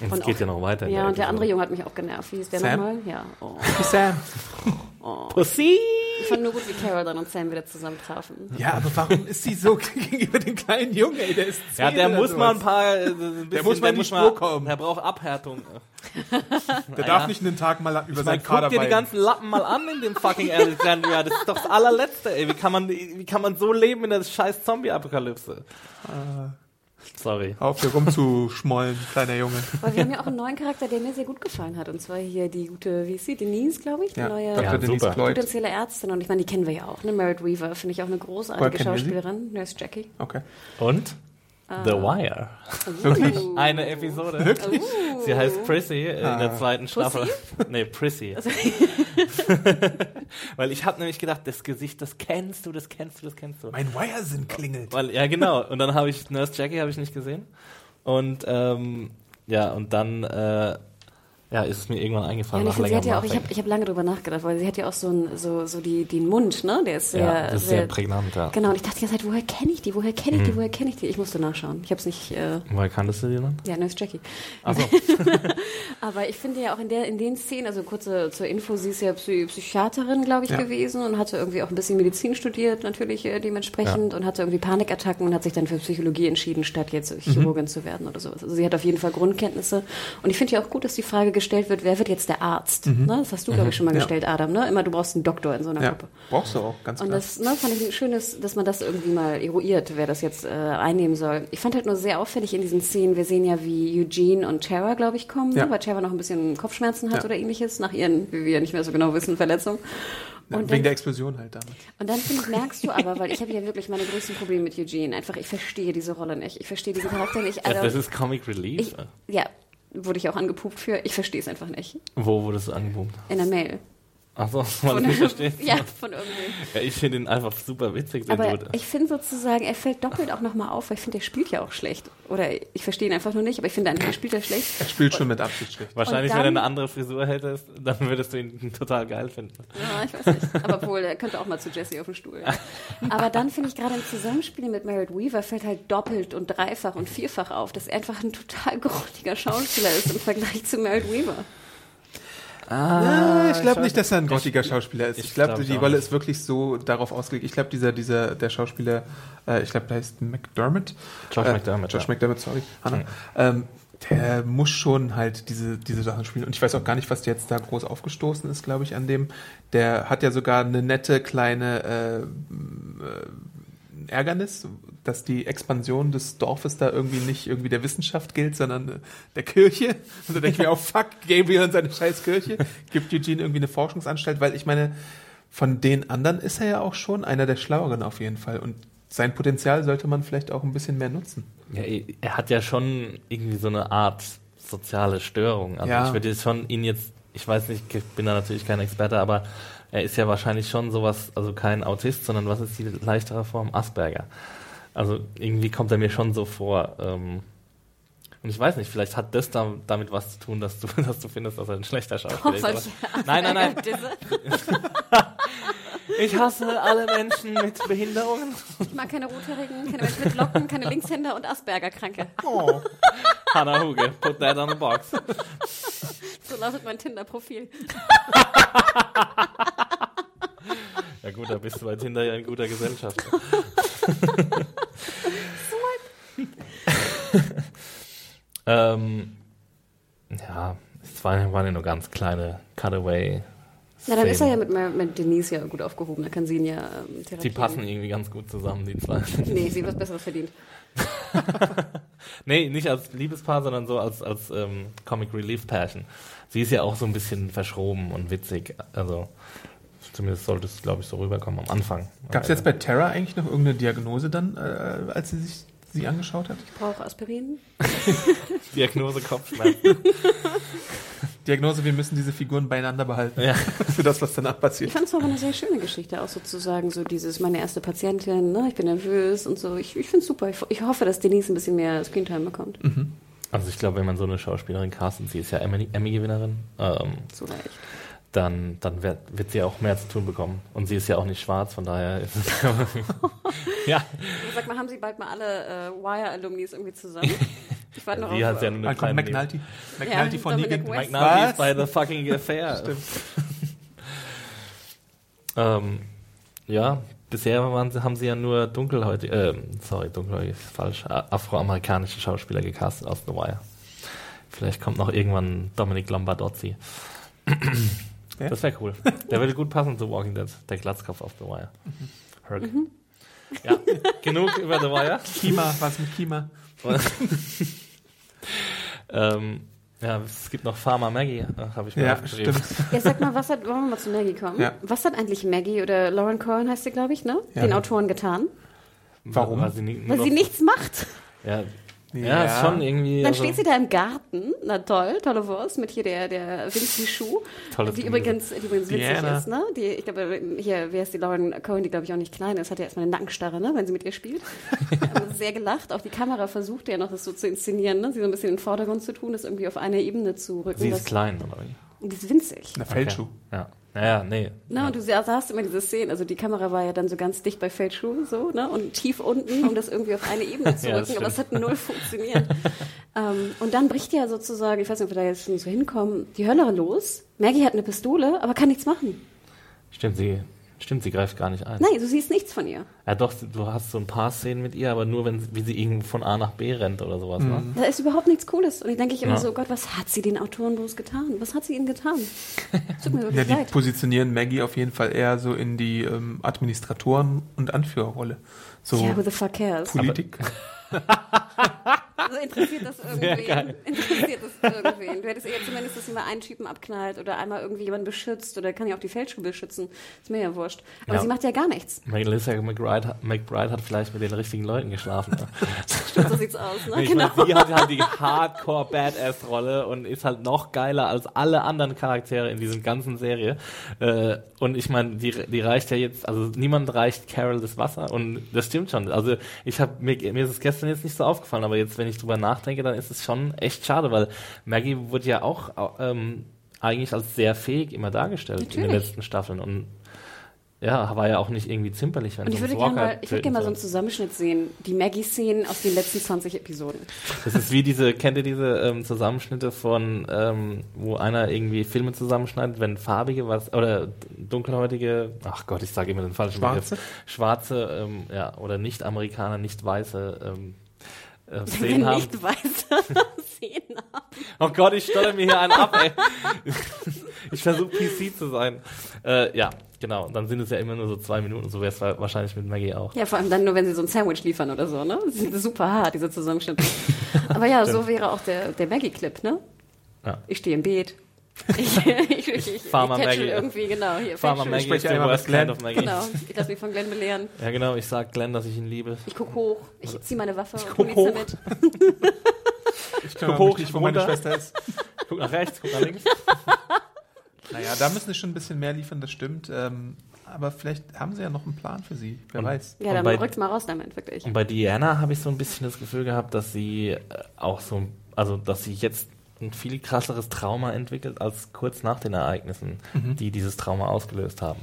Und es geht auch- ja noch weiter. Ja, und der andere Junge hat mich auch genervt. Wie ist der Sam? nochmal? Ja. Oh. Sam. Pussy! Ich fand nur gut, wie Carol dann und Sam wieder zusammen trafen. Ja, aber warum ist sie so gegenüber dem kleinen Jungen, ey? Der ist Ja, der muss sowas. mal ein paar. Äh, ein bisschen, muss mal in die Spur kommen. Der braucht Abhärtung. Der darf nicht einen Tag mal über Ich seinen meine, Vater guck dir die ganzen Lappen mal an in dem fucking Alexandria. Das ist doch das allerletzte, ey. Wie kann man, wie kann man so leben in der scheiß Zombie-Apokalypse? Sorry. Auf hier rumzuschmollen, kleiner Junge. Aber wir haben ja auch einen neuen Charakter, der mir sehr gut gefallen hat. Und zwar hier die gute, wie ist sie, Denise, glaube ich, die Ja, neue Dr. Ja, Denise super. Floyd. potenzielle Ärztin. Und ich meine, die kennen wir ja auch. Ne? Merit Weaver finde ich auch eine großartige? Schauspielerin. Nurse Jackie. Okay. Und? Ah. The Wire. Wirklich? Uh. Eine Episode. Wirklich? Sie heißt Prissy in Ah. der zweiten Staffel. Nee, Prissy. Also, Weil ich habe nämlich gedacht, das Gesicht, das kennst du, das kennst du, das kennst du. Mein Wiresinn klingelt. Weil, ja, genau. Und dann habe ich Nurse Jackie habe ich nicht gesehen. Und ähm, ja, und dann äh, ja, ist es mir irgendwann Ja, eingefallen ich nach längerem ja auch, ich habe ich hab lange drüber nachgedacht, weil sie hat ja auch so, ein, so, so die, den Mund, ne? Der ist sehr, ja, das ist sehr prägnant, ja. Genau, und ich dachte die ganze Zeit, woher kenne ich die, woher kenne Mhm. ich die, woher kenne ich die? Ich musste nachschauen. Ich habe es nicht, äh, Woher kanntest du die dann? ja, Nurse Jackie. Achso. Aber ich finde ja auch in, der, in den Szenen, also kurze zur Info, sie ist ja Psy Psychiaterin, glaube ich, Ja. gewesen und hatte irgendwie auch ein bisschen Medizin studiert, natürlich äh, dementsprechend, und hatte irgendwie Panikattacken und hat sich dann für Psychologie entschieden, statt jetzt Chirurgin zu werden oder sowas. Also sie hat auf jeden Fall Grundkenntnisse. Und ich finde ja auch gut, dass die Frage gestellt wird, wer wird jetzt der Arzt? Ne? Das hast du, glaube ich, schon mal Ja. gestellt, Adam. Ne? Immer, du brauchst einen Doktor in so einer Ja, Gruppe. brauchst du auch, ganz Und klar. das ne, fand ich ein schönes, dass man das irgendwie mal eruiert, wer das jetzt äh, einnehmen soll. Ich fand halt nur sehr auffällig in diesen Szenen, wir sehen ja, wie Eugene und Tara, glaube ich, kommen, Ja. ne, weil Tara noch ein bisschen Kopfschmerzen hat Ja. oder ähnliches, nach ihren, wie wir ja nicht mehr so genau wissen, Verletzungen. Und wegen dann, der Explosion halt damals. und dann finde ich, merkst du aber, weil ich habe ja wirklich meine größten Probleme mit Eugene. Einfach, ich verstehe diese Rolle nicht. Ich verstehe diesen Charakter nicht. Das, Also, das ist Comic Relief. ich, ja, wurde ich auch angepupt für. Ich verstehe es einfach nicht. Wo wurdest du angepumpt? In der Mail. Achso, weil du nicht verstehst. Ja, von irgendwem. Ja, ich finde ihn einfach super witzig. den Aber Dude. ich finde sozusagen, er fällt doppelt auch nochmal auf, weil ich finde, er spielt ja auch schlecht. Oder ich verstehe ihn einfach nur nicht, aber ich finde, eigentlich spielt er schlecht. Er spielt schon mit Absicht schlecht. Wahrscheinlich, und wenn er dann- eine andere Frisur hättest, dann würdest du ihn total geil finden. Ja, ich weiß nicht. Aber wohl, er könnte auch mal zu Jesse auf den Stuhl. Aber dann finde ich gerade im Zusammenspiel mit Merritt Weaver fällt halt doppelt und dreifach und vierfach auf, dass er einfach ein total grottiger Schauspieler ist im Vergleich zu Merritt Weaver. Ah, ich glaube ich nicht, dass er ein grottiger Schauspieler ist. ich Ich glaube, glaub die Rolle ist wirklich so darauf ausgelegt. Ich glaube, dieser, dieser, der Schauspieler, äh, ich glaube, der heißt McDermott. Josh äh, McDermott, Josh ja. McDermott, sorry. Hannah. Ähm, der muss schon halt diese, diese Sachen spielen. Und ich weiß auch gar nicht, was jetzt da groß aufgestoßen ist, glaube ich, an dem. Der hat ja sogar eine nette kleine äh, äh, Ärgernis, dass die Expansion des Dorfes da irgendwie nicht irgendwie der Wissenschaft gilt, sondern äh, der Kirche. Und da denke ich mir auch, fuck, Gabriel und seine scheiß Kirche. Gibt Eugene irgendwie eine Forschungsanstalt, weil ich meine, von den anderen ist er ja auch schon einer der Schlaueren auf jeden Fall. Und sein Potenzial sollte man vielleicht auch ein bisschen mehr nutzen. Ja, er hat ja schon irgendwie so eine Art soziale Störung. Also Ja. ich würde jetzt schon ihn jetzt, ich weiß nicht, ich bin da natürlich kein Experte, aber er ist ja wahrscheinlich schon sowas, also kein Autist, sondern was ist die leichtere Form? Asperger. Also irgendwie kommt er mir schon so vor. Ähm, und ich weiß nicht, vielleicht hat das da, damit was zu tun, dass du, dass du findest, dass er ein schlechter Schauspieler ist. Aber, nein, nein, nein. Ich hasse alle Menschen mit Behinderungen. Ich mag keine Rothaarigen, keine Menschen mit Locken, keine Linkshänder und Asperger-Kranke. Oh. Hannah Huge, put that on a box. So lautet mein Tinder-Profil. Ja gut, da bist du bei Tinder ja in guter Gesellschaft. ähm, ja, es waren, waren ja nur ganz kleine Cutaway. Na, dann ist er ja mit, mit Denise ja gut aufgehoben. Da kann sie ihn ja ähm, Die passen irgendwie ganz gut zusammen, die zwei. Nee, sie hat was Besseres verdient. nee, nicht als Liebespaar, sondern so als, als ähm, Comic Relief Pärchen. Sie ist ja auch so ein bisschen verschroben und witzig. Also Zumindest sollte es, glaube ich, so rüberkommen am Anfang. Gab es jetzt bei Terra eigentlich noch irgendeine Diagnose dann, äh, als sie sich sie angeschaut hat? Ich brauche Aspirin. Diagnose Kopfschmerzen. Diagnose, wir müssen diese Figuren beieinander behalten. ja. Für das, was danach Ich passiert. fand es auch eine sehr schöne Geschichte, auch sozusagen so dieses, meine erste Patientin, ne, ich bin nervös und so. Ich, ich finde es super. Ich, ich hoffe, dass Denise ein bisschen mehr Screentime bekommt. Also ich glaube, wenn man so eine Schauspielerin castet, sie ist ja Emmy- Emmy-Gewinnerin, ähm, Zu Recht. Dann, dann wird, wird sie auch mehr zu tun bekommen. Und sie ist ja auch nicht schwarz, von daher ist es Ja, Sag mal, haben Sie bald mal alle äh, Wire-Alumnis irgendwie zusammen? Ich warte noch sie auf, hat ja nur eine kommt kleine McNulty. McNulty von Dominic Negan. West. McNulty ist Was? bei The Fucking Affair. ähm, ja, bisher waren, sie- haben sie ja nur dunkelhäutige, äh, sorry, dunkelhäutig ist falsch, afroamerikanische Schauspieler gecastet aus The Wire. Vielleicht kommt noch irgendwann Dominic Lombardozzi. Ja. Das wäre cool. Der würde gut passen zu Walking Dead, der Glatzkopf auf The Wire. Herc. Ja, genug über The Wire. Kima, was mit Kima? ähm, ja, es gibt noch Pharma Maggie, äh, habe ich mir Ja, aufgeschrieben. stimmt. Ja, sag mal, was hat, wollen wir mal zu Maggie kommen? Ja. Was hat eigentlich Maggie oder Lauren Cohen heißt sie, glaube ich, ne? Ja. Den Autoren getan? Warum? Weil sie, nie, Weil sie nichts macht. Ja, ja, ist schon irgendwie. Dann also- steht sie da im Garten, na toll, tolle Wurst, mit hier der, der Vinci Schuh, Tolles die übrigens, die übrigens witzig Diana. ist, ne? Die, ich glaube, hier, wer ist die Lauren Cohen, die glaube ich auch nicht klein ist, hat ja erstmal eine Nackenstarre, ne, wenn sie mit ihr spielt. Haben sehr gelacht. Auch die Kamera versucht ja noch, das so zu inszenieren, ne? Sie so ein bisschen in den Vordergrund zu tun, das irgendwie auf eine Ebene zu rücken. Sie ist klein, oder wie? Und die ist winzig. Na, Feldschuh. Okay. Ja. Naja, nee. Ne, ja. und du sah- sahst immer diese Szenen, also die Kamera war ja dann so ganz dicht bei Feldschuh, so, ne, und tief unten, um das irgendwie auf eine Ebene zu Ja, rücken, aber es hat null funktioniert. ähm, und dann bricht ja sozusagen, ich weiß nicht, ob wir da jetzt schon so hinkommen, die Hölle los. Maggie hat eine Pistole, aber kann nichts machen. Stimmt, sie, stimmt, sie greift gar nicht ein. Nein, du siehst nichts von ihr. Ja, doch, du hast so ein paar Szenen mit ihr, aber nur, wenn, wie sie irgendwo von A nach B rennt oder sowas, ne? Da ist überhaupt nichts Cooles. Und ich denke ich immer Ja. so, Gott, was hat sie den Autoren bloß getan? Was hat sie ihnen getan? Es Tut mir Ja, wirklich die leid. positionieren Maggie auf jeden Fall eher so in die ähm, Administratoren- und Anführerrolle. So Ja, who the fuck cares? Politik. Also interessiert das irgendwen? Interessiert das irgendwen? Du hättest eher zumindest, dass sie mal einen Typen abknallt oder einmal irgendwie jemanden beschützt oder kann ja auch die Feldschuhe beschützen. Ist mir ja wurscht. Aber Ja. sie macht ja gar nichts. Melissa McBride, hat- McBride hat vielleicht mit den richtigen Leuten geschlafen. Ne? Stimmt, so sieht's aus, ne? Ich genau. meine, sie hat halt die Hardcore-Badass-Rolle und ist halt noch geiler als alle anderen Charaktere in dieser ganzen Serie. Äh, und ich meine, die, die reicht ja jetzt, also niemand reicht Carol das Wasser und das stimmt schon. Also ich habe mir, mir ist es gestern jetzt nicht so aufgefallen, aber jetzt, wenn ich drüber nachdenke, dann ist es schon echt schade, weil Maggie wurde ja auch au- ähm, eigentlich als sehr fähig immer dargestellt in den Natürlich. letzten Staffeln und ja, war ja auch nicht irgendwie zimperlich, wenn Und ich würde gerne mal, ich würde töten gerne mal so einen. Zusammenschnitt sehen. Die Maggie-Szenen aus den letzten 20 Episoden. Das ist wie diese, kennt ihr diese ähm, Zusammenschnitte von, ähm, wo einer irgendwie Filme zusammenschneidet, wenn farbige was, oder dunkelhäutige, ach Gott, ich sage immer den falschen Schwarze? Begriff. Schwarze, ähm, ja, oder Nicht-Amerikaner, nicht weiße ähm, äh, Szenen haben. nicht weiße Szenen haben. Oh Gott, ich stotter mir hier einen ab, ey. ich versuche PC zu sein. Äh, ja, genau. Dann sind es ja immer nur so zwei Minuten. So wäre es wahrscheinlich mit Maggie auch. Ja, vor allem dann nur, wenn sie so ein Sandwich liefern oder so, ne? Das sind super hart, diese Zusammenschnitte. Aber ja, so wäre auch der, der Maggie-Clip, ne? Ja. Ich stehe im Beet. Ich, ich, ich, ich, Farmer ich Maggie. irgendwie, genau. Hier, Farmer. Maggie spreche ist der worst Glenn. kind of Maggie. Genau, ich lasse mich von Glenn belehren. Ja, genau. Ich sag Glenn, dass ich ihn liebe. Ich guck hoch, ich ziehe meine Waffe und guck hoch. damit. Ich kümmere hoch, nicht, wo meine. Schwester ist. Guck nach rechts, guck nach links. Naja, da müssen sie schon ein bisschen mehr liefern, das stimmt. Ähm, aber vielleicht haben sie ja noch einen Plan für sie. Wer Und- weiß. Ja, dann rückt's mal raus damit, wirklich. Und bei Diana habe ich so ein bisschen das Gefühl gehabt, dass sie äh, auch so, also dass sie jetzt ein viel krasseres Trauma entwickelt als kurz nach den Ereignissen, die dieses Trauma ausgelöst haben.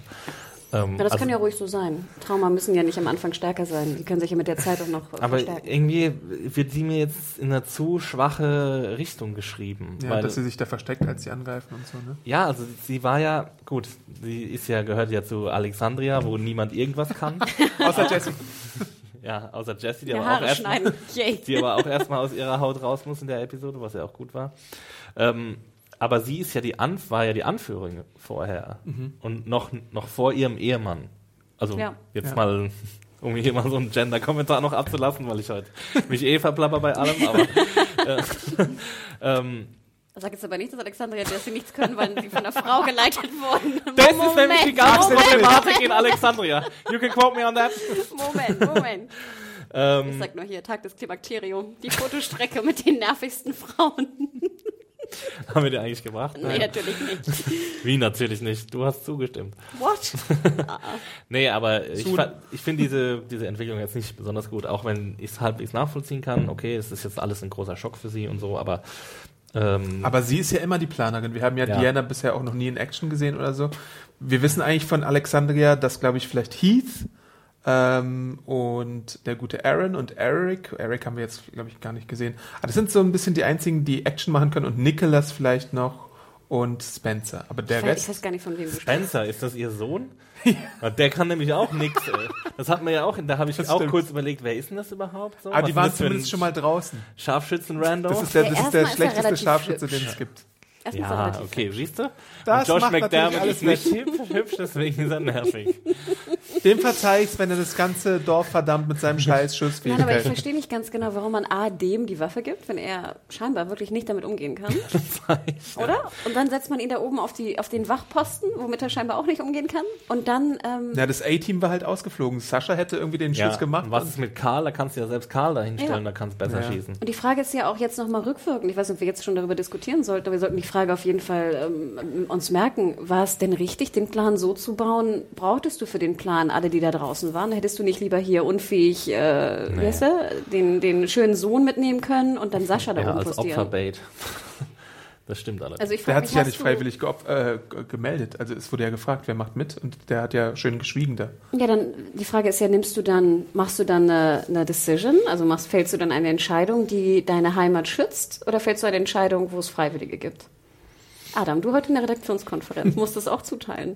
Ähm, Ja, das also- kann ja ruhig so sein. Trauma müssen ja nicht am Anfang stärker sein. Die können sich ja mit der Zeit auch noch äh, aber verstärken. irgendwie wird sie mir jetzt in eine zu schwache Richtung geschrieben. Ja, weil, dass sie sich da versteckt, als sie angreifen und so, ne? ja, also sie war ja, gut, sie ist ja, gehört ja zu Alexandria, wo niemand irgendwas kann. Außer Jessie. ja, außer Jessie, die Ja, aber auch erst die aber auch erstmal aus ihrer Haut raus muss in der Episode, was ja auch gut war. Ähm, aber sie ist ja die Anf war ja die Anführerin vorher und noch noch vor ihrem Ehemann. Also Ja. jetzt Ja. mal um hier mal so einen Gender-Kommentar noch abzulassen, weil ich heute mich eh verplapper bei allem, aber äh, ähm, Sag jetzt aber nicht, dass Alexandria, dass sie nichts können, weil sie von einer Frau geleitet wurden. Das ist nämlich die ganze Moment, Problematik in Alexandria. You can quote me on that. Moment, Moment. Ich Ähm, sag nur hier, Tag des Klimakterium. Die Fotostrecke mit den nervigsten Frauen. haben wir dir eigentlich gebracht? Nee, natürlich nicht. Wie natürlich nicht. Du hast zugestimmt. What? Nee, aber ich, ich finde diese, diese Entwicklung jetzt nicht besonders gut, auch wenn ich es halbwegs nachvollziehen kann. Okay, es ist jetzt alles ein großer Schock für sie und so, aber ähm, Aber sie ist ja immer die Planerin. Wir haben ja, Ja. Diana bisher auch noch nie in Action gesehen oder so. Wir wissen eigentlich von Alexandria, dass, glaube ich, vielleicht Heath ähm, und der gute Aaron und Eric, Eric haben wir jetzt, glaube ich, gar nicht gesehen. Aber das sind so ein bisschen die einzigen, die Action machen können und Nicholas vielleicht noch und Spencer. Aber der Ich weiß, ich Rest, weiß gar nicht, von wem du sprichst. Spencer, ist das ihr Sohn? Ja. Der kann nämlich auch nix. Ey. Das hat man ja auch, da habe ich Das auch stimmt. kurz überlegt, wer ist denn das überhaupt so? aber Was die waren zumindest schon mal draußen. Scharfschützen-Rando? Das ist der, Ja, das ist der ist er schlechteste Scharfschütze, den es gibt. Erstens Ja, relativ okay, siehst du? Das Und Josh macht McDermott ist nicht hübsch, hübsch, deswegen ist er nervig. Dem verzeih ich's, wenn er das ganze Dorf verdammt mit seinem scheiß Nein, aber ich verstehe nicht ganz genau, warum man A, dem die Waffe gibt, wenn er scheinbar wirklich nicht damit umgehen kann. Oder? Und dann setzt man ihn da oben auf, die, auf den Wachposten, womit er scheinbar auch nicht umgehen kann. Und dann, ähm, Ja, das A-Team war halt ausgeflogen. Sascha hätte irgendwie den Ja, Schuss gemacht. und was ist mit Karl? Da kannst du ja selbst Karl da hinstellen, Ja. da kannst du besser Ja. schießen. und die Frage ist ja auch jetzt nochmal rückwirkend. Ich weiß nicht, ob wir jetzt schon darüber diskutieren sollten, aber wir sollten die Frage auf jeden Fall ähm, uns merken. War es denn richtig, den Plan so zu bauen? Brauchtest du für den Plan alle, die da draußen waren? Hättest du nicht lieber hier unfähig, äh, wie heißt er, den, den schönen Sohn mitnehmen können und dann Sascha da Ja, oben als postieren? Opferbait. Das stimmt allerdings. Also Der hat mich, sich ja nicht freiwillig äh, gemeldet. Also es wurde ja gefragt, wer macht mit und der hat ja schön geschwiegen da. Ja, dann die Frage ist ja, nimmst du dann, machst du dann eine, eine Decision, also machst, fällst du dann eine Entscheidung, die deine Heimat schützt, oder fällst du eine Entscheidung, wo es Freiwillige gibt? Adam, du heute in der Redaktionskonferenz musst das auch zuteilen.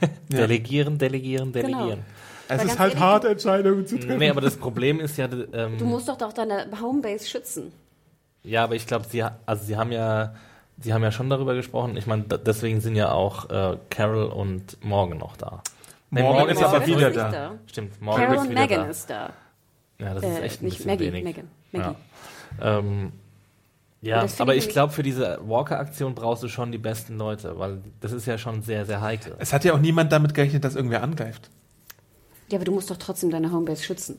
Delegieren, delegieren, Genau. delegieren. Es ganz ist halt ehrlich, hart, Entscheidungen zu treffen. Nee, aber das Problem ist ja, ähm, Du musst doch doch deine Homebase schützen. ja, aber ich glaube, sie, also sie haben ja, sie haben ja schon darüber gesprochen. Ich meine, da- deswegen sind ja auch äh, Carol und Morgan noch da. Nee, Morgan ist aber Morgan wieder nicht da. Stimmt, Morgan Carol ist und wieder Megan da. ist da. Ja, das ist Äh, echt ein nicht bisschen Maggie, wenig. Megan. Maggie. Ja. Ähm, ja, aber ich glaube, für diese Walker-Aktion brauchst du schon die besten Leute, weil das ist ja schon sehr, sehr heikel. Es hat ja auch niemand damit gerechnet, dass irgendwer angreift. Ja, aber du musst doch trotzdem deine Homebase schützen.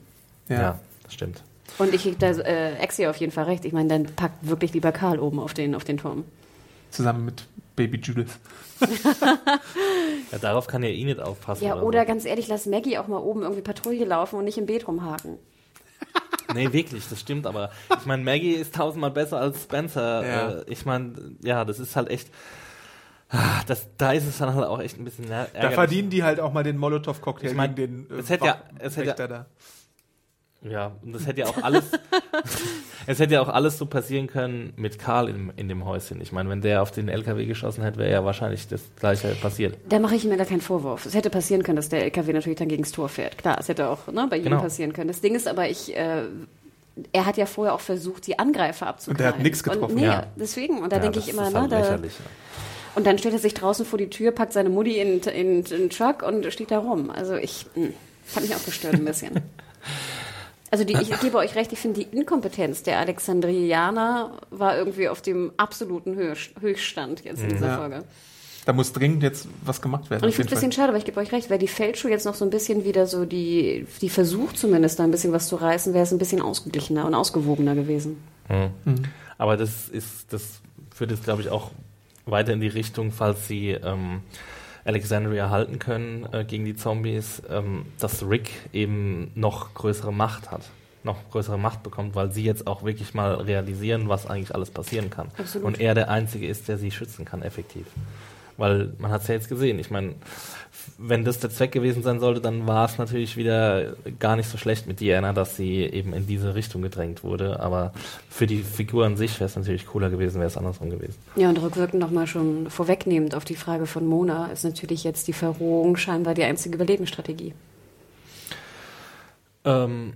Ja. das stimmt. Und ich gebe da äh, Exi auf jeden Fall recht. Ich meine, dann packt wirklich lieber Karl oben auf den, auf den Turm. Zusammen mit Baby Judith. Ja, darauf kann ja eh nicht aufpassen. Ja, oder oder ganz ehrlich, lass Maggie auch mal oben irgendwie Patrouille laufen und nicht im Beet rumhaken. Nee, wirklich, das stimmt, aber ich meine, Maggie ist tausendmal besser als Spencer. Ja. Äh, ich meine, ja, das ist halt echt. ah, Das, da ist es dann halt auch echt ein bisschen ärgerlich. Da verdienen die halt auch mal den Molotow-Cocktail Ich mein, gegen den es hätte ja- es hätte ja-. Ja, und das hätte ja auch alles. es hätte ja auch alles so passieren können mit Karl in, in dem Häuschen. Ich meine, wenn der auf den LKW geschossen hätte, wäre ja wahrscheinlich das Gleiche passiert. Da mache ich mir gar keinen Vorwurf. Es hätte passieren können, dass der LKW natürlich dann gegens Tor fährt. Klar, es hätte auch ne, bei ihm Genau. passieren können. Das Ding ist aber, ich, äh, er hat ja vorher auch versucht, die Angreifer abzuknallen. Und der hat nix getroffen. Und, nee, Ja. deswegen. Und da Ja, denke das ich immer, ist ne, da, lächerlich. und dann stellt er sich draußen vor die Tür, packt seine Mutti in, in, in den Truck und steht da rum. Also ich, mh, fand mich auch gestört ein bisschen. Also die, ich gebe euch recht, ich finde die Inkompetenz der Alexandrianer war irgendwie auf dem absoluten Höch- Höchststand jetzt in dieser Ja. Folge. Da muss dringend jetzt was gemacht werden. Und ich finde es ein bisschen schade, aber ich gebe euch recht, wäre die Feldschuh jetzt noch so ein bisschen wieder so die, die Versuch zumindest da ein bisschen was zu reißen, wäre es ein bisschen ausgeglichener und ausgewogener gewesen. Mhm. Aber das ist, das führt jetzt, glaube ich, auch weiter in die Richtung, falls sie ähm, Alexandria halten können äh, gegen die Zombies, ähm, dass Rick eben noch größere Macht hat. Noch größere Macht bekommt, weil sie jetzt auch wirklich mal realisieren, was eigentlich alles passieren kann. Absolut. Und er der Einzige ist, der sie schützen kann, effektiv. Weil man hat es ja jetzt gesehen. Ich meine, wenn das der Zweck gewesen sein sollte, dann war es natürlich wieder gar nicht so schlecht mit Diana, dass sie eben in diese Richtung gedrängt wurde. Aber für die Figur an sich wäre es natürlich cooler gewesen, wäre es andersrum gewesen. Ja, und rückwirkend nochmal schon vorwegnehmend auf die Frage von Mona, ist natürlich jetzt die Verrohung scheinbar die einzige Überlebensstrategie. Ähm,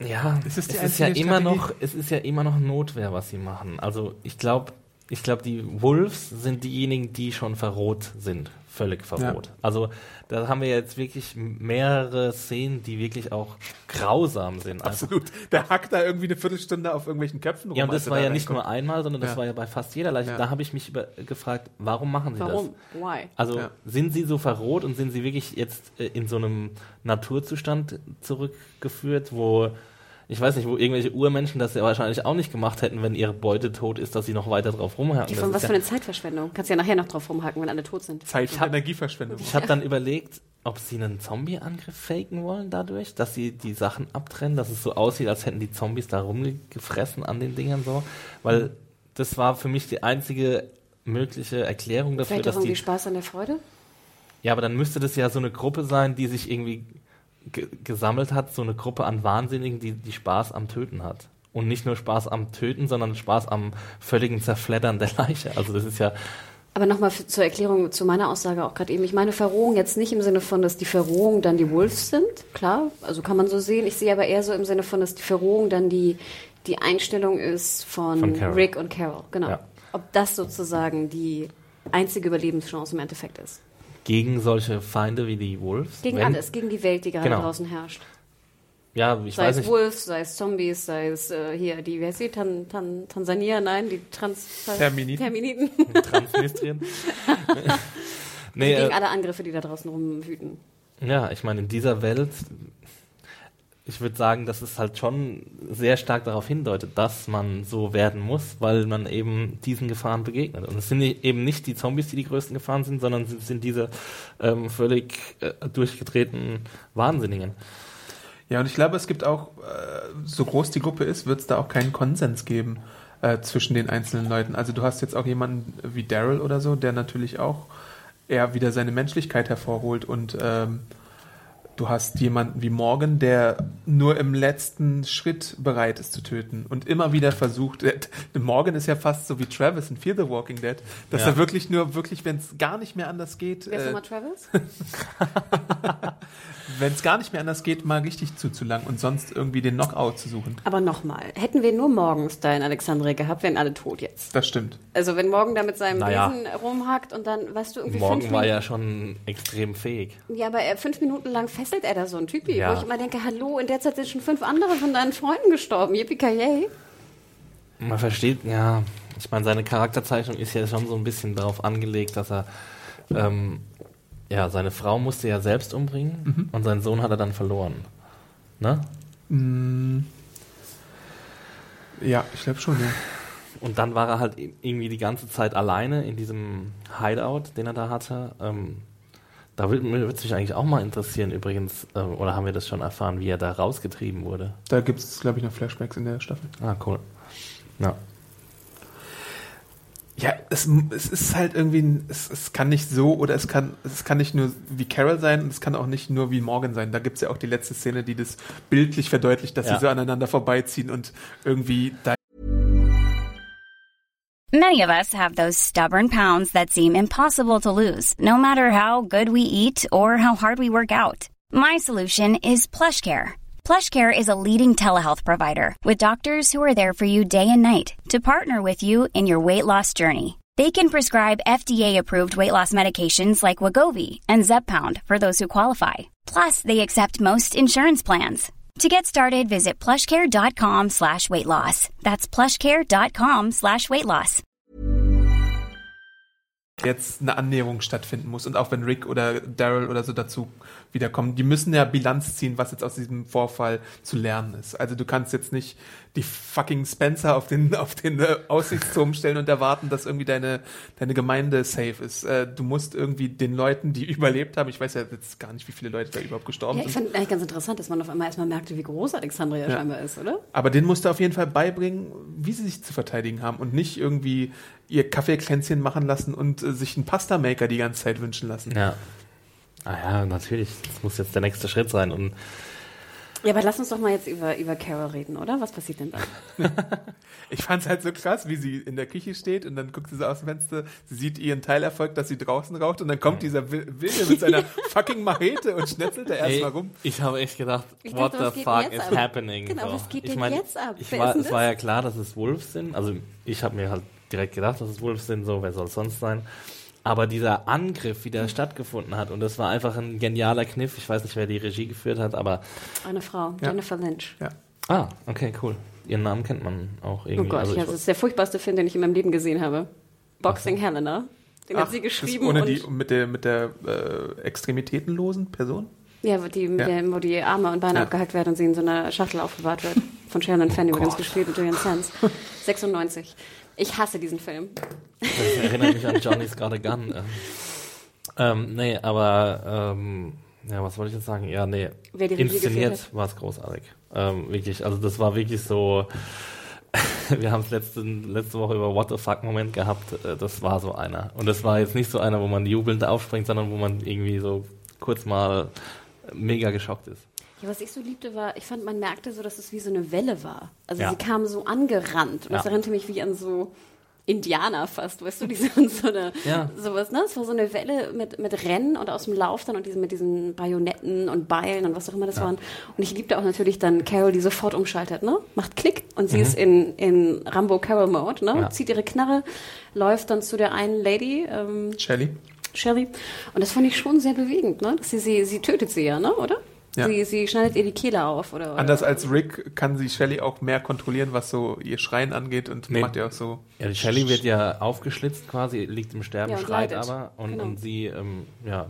ja, Ist es die ist ja immer noch, es ist ja immer noch Notwehr, was sie machen. Also ich glaube, ich glaube, die Wolves sind diejenigen, die schon verroht sind. Völlig verroht. Ja. Also da haben wir jetzt wirklich mehrere Szenen, die wirklich auch grausam sind. Also, Absolut. Der hackt da irgendwie eine Viertelstunde auf irgendwelchen Köpfen rum. ja, und das war da ja nicht nur einmal, sondern das Ja. war ja bei fast jeder Leiche. Ja. Da habe ich mich über, gefragt, warum machen sie Warum? das? Why? Also Ja. sind sie so verroht und sind sie wirklich jetzt äh, in so einem Naturzustand zurückgeführt, wo ich weiß nicht, wo irgendwelche Urmenschen das ja wahrscheinlich auch nicht gemacht hätten, wenn ihre Beute tot ist, dass sie noch weiter drauf rumhacken. Von was ja- für eine Zeitverschwendung. Kannst ja nachher noch drauf rumhaken, wenn alle tot sind. Zeit- Ich und hab- Energieverschwendung. Ich habe dann überlegt, ob sie einen Zombie-Angriff faken wollen dadurch, dass sie die Sachen abtrennen, dass es so aussieht, als hätten die Zombies da rumgefressen an den Dingern so. Weil das war für mich die einzige mögliche Erklärung dafür, Vielleicht auch dass irgendwie die. Spaß an der Freude? Ja, aber dann müsste das ja so eine Gruppe sein, die sich irgendwie ge gesammelt hat, so eine Gruppe an Wahnsinnigen, die, die Spaß am Töten hat. Und nicht nur Spaß am Töten, sondern Spaß am völligen Zerfleddern der Leiche. Also das ist ja. Aber nochmal zur Erklärung zu meiner Aussage auch gerade eben. Ich meine Verrohung jetzt nicht im Sinne von, dass die Verrohung dann die Wolves sind. Klar, also kann man so sehen. Ich sehe aber eher so im Sinne von, dass die Verrohung dann die, die Einstellung ist von, Von. Rick und Carol. Genau. Ja. Ob das sozusagen die einzige Überlebenschance im Endeffekt ist. Gegen solche Feinde wie die Wolves. Gegen Wenn- alles, gegen die Welt, die gerade Genau. draußen herrscht. Ja, ich Sei weiß es nicht. Wolves, sei es Zombies, sei es äh, hier, die, wie heißt die, Tan, Tan, Tansania, nein, die Trans... Terminiten. Terminiten. Transnistrien. nee, gegen äh, alle Angriffe, die da draußen rumwüten. ja, ich meine, in dieser Welt, ich würde sagen, dass es halt schon sehr stark darauf hindeutet, dass man so werden muss, weil man eben diesen Gefahren begegnet. Und es sind eben nicht die Zombies, die die größten Gefahren sind, sondern es sind diese ähm, völlig äh, durchgedrehten Wahnsinnigen. Ja, und ich glaube, es gibt auch, äh, so groß die Gruppe ist, wird es da auch keinen Konsens geben äh, zwischen den einzelnen Leuten. Also du hast jetzt auch jemanden wie Daryl oder so, der natürlich auch eher wieder seine Menschlichkeit hervorholt und ähm, du hast jemanden wie Morgan, der nur im letzten Schritt bereit ist zu töten und immer wieder versucht. äh, Morgan ist ja fast so wie Travis in Fear the Walking Dead, dass Ja. er wirklich nur, wirklich, wenn es gar nicht mehr anders geht, Wer ist äh, nochmal Travis? wenn es gar nicht mehr anders geht, mal richtig zuzulangen und sonst irgendwie den Knockout zu suchen. Aber nochmal, hätten wir nur Morgens da in Alexandria gehabt, wären alle tot jetzt. Das stimmt. Also wenn Morgan da mit seinem Naja. Besen rumhackt und dann, weißt du, irgendwie Morgen fünf war ja schon extrem fähig. Ja, aber er, fünf Minuten lang fesselt er da so ein Typi, Ja. wo ich immer denke, hallo, in der Zeit sind schon fünf andere von deinen Freunden gestorben. Yippie Man versteht, ja, ich meine, seine Charakterzeichnung ist ja schon so ein bisschen darauf angelegt, dass er, ähm, ja, seine Frau musste ja selbst umbringen und seinen Sohn hat er dann verloren. Ne? Ja, ich glaube schon, ja. Und dann war er halt irgendwie die ganze Zeit alleine in diesem Hideout, den er da hatte. Ähm, da würde es mich eigentlich auch mal interessieren, übrigens, äh, oder haben wir das schon erfahren, wie er da rausgetrieben wurde? Da gibt es, glaube ich, noch Flashbacks in der Staffel. Ah, cool. Ja. Ja, es, es ist halt irgendwie, ein, es, es kann nicht so oder es kann, es kann nicht nur wie Carol sein und es kann auch nicht nur wie Morgan sein. Da gibt es ja auch die letzte Szene, die das bildlich verdeutlicht, dass Ja. sie so aneinander vorbeiziehen und irgendwie da Many of us have those stubborn pounds that seem impossible to lose, no matter how good we eat or how hard we work out. My solution is PlushCare. PlushCare is a leading telehealth provider with doctors who are there for you day and night to partner with you in your weight loss journey. They can prescribe FDA-approved weight loss medications like Wagovi and Zepbound for those who qualify. Plus, they accept most insurance plans. To get started, visit plushcare.com slash weight loss. That's plushcare.com slash weight loss. jetzt eine Annäherung stattfinden muss. Und auch wenn Rick oder Daryl oder so dazu wiederkommen, die müssen ja Bilanz ziehen, was jetzt aus diesem Vorfall zu lernen ist. Also du kannst jetzt nicht die fucking Spencer auf den, auf den äh, Aussichtsturm stellen und erwarten, dass irgendwie deine, deine Gemeinde safe ist. Äh, du musst irgendwie den Leuten, die überlebt haben, ich weiß ja jetzt gar nicht, wie viele Leute da überhaupt gestorben Ja, ich sind, fand eigentlich ganz interessant, dass man auf einmal erstmal merkte, wie groß Alexandria Ja. scheinbar ist, oder? aber denen musst du auf jeden Fall beibringen, wie sie sich zu verteidigen haben und nicht irgendwie ihr Kaffeekränzchen machen lassen und äh, sich einen Pasta-Maker die ganze Zeit wünschen lassen. Ja. Ah ja, natürlich. Das muss jetzt der nächste Schritt sein. Und Ja, aber lass uns doch mal jetzt über, über Carol reden, oder? Was passiert denn da? Ich fand's halt so krass, wie sie in der Küche steht und dann guckt sie so aus dem Fenster, sie sieht ihren Teilerfolg, dass sie draußen raucht und dann kommt dieser Wil- Wilde mit seiner fucking Machete und schnetzelt da erstmal rum. ich habe echt gedacht, Ich what dachte, was the geht fuck denn jetzt is ab? happening? Genau, So. was geht ich denn mein, jetzt ab? Ich Wer war, denn es war ja klar, dass es Wolves sind. Also ich habe mir halt direkt gedacht, dass es Wolves sind, so, wer soll es sonst sein? Aber dieser Angriff, wie der stattgefunden hat, und das war einfach ein genialer Kniff. Ich weiß nicht, wer die Regie geführt hat, aber. Eine Frau, Ja. Jennifer Lynch. Ja. Ah, okay, cool. Ihren Namen kennt man auch Oh irgendwie. Gott, also ja, das ist der furchtbarste Film, den ich in meinem Leben gesehen habe. Boxing Helena. Den hat Ach, sie das geschrieben. ohne und die, mit der, mit der äh, extremitätenlosen Person? Ja, wo die, mit Ja. Der, wo die Arme und Beine Ja. abgehackt werden und sie in so einer Schachtel aufbewahrt wird. Von Shannon Fenn übrigens gespielt und Julian Sands. 96. Ich hasse diesen Film. Das erinnert mich an Johnny's Got a Gun. Ähm, ähm, nee, aber ähm, ja, was wollte ich jetzt sagen? Ja, nee. Inszeniert war es großartig. Ähm, wirklich, also das war wirklich so. Wir haben es letzte, letzte Woche über What the fuck Moment gehabt. Äh, Das war so einer. Und das war jetzt nicht so einer, wo man jubelnd aufspringt, sondern wo man irgendwie so kurz mal mega geschockt ist. Ja, was ich so liebte, war, ich fand, man merkte so, dass es wie so eine Welle war. Also Ja. sie kam so angerannt. Und das Ja. erinnerte mich wie an so Indianer fast, weißt du, die sind so eine, Ja. sowas, ne? Es war so eine Welle mit, mit Rennen und aus dem Lauf dann und diesen, mit diesen Bajonetten und Beilen und was auch immer das waren. Und ich liebte auch natürlich dann Carol, die sofort umschaltet, ne? Macht Klick und sie ist in, in Rambo Carol Mode, ne? Mhm. Ja. Zieht ihre Knarre, läuft dann zu der einen Lady, ähm, Shelley? Sherry. Und das fand ich schon sehr bewegend, ne? Dass sie, sie, sie tötet sie ja, ne? Oder? Ja. Sie, sie schneidet ihr die Kehle auf, oder? oder? Anders als Rick kann sie Shelley auch mehr kontrollieren, was so ihr Schreien angeht und Nee. macht ja auch so. Ja, die Shelley wird ja aufgeschlitzt quasi, liegt im Sterben, Ja, schreit leidet. aber und, Genau. und sie ähm, ja,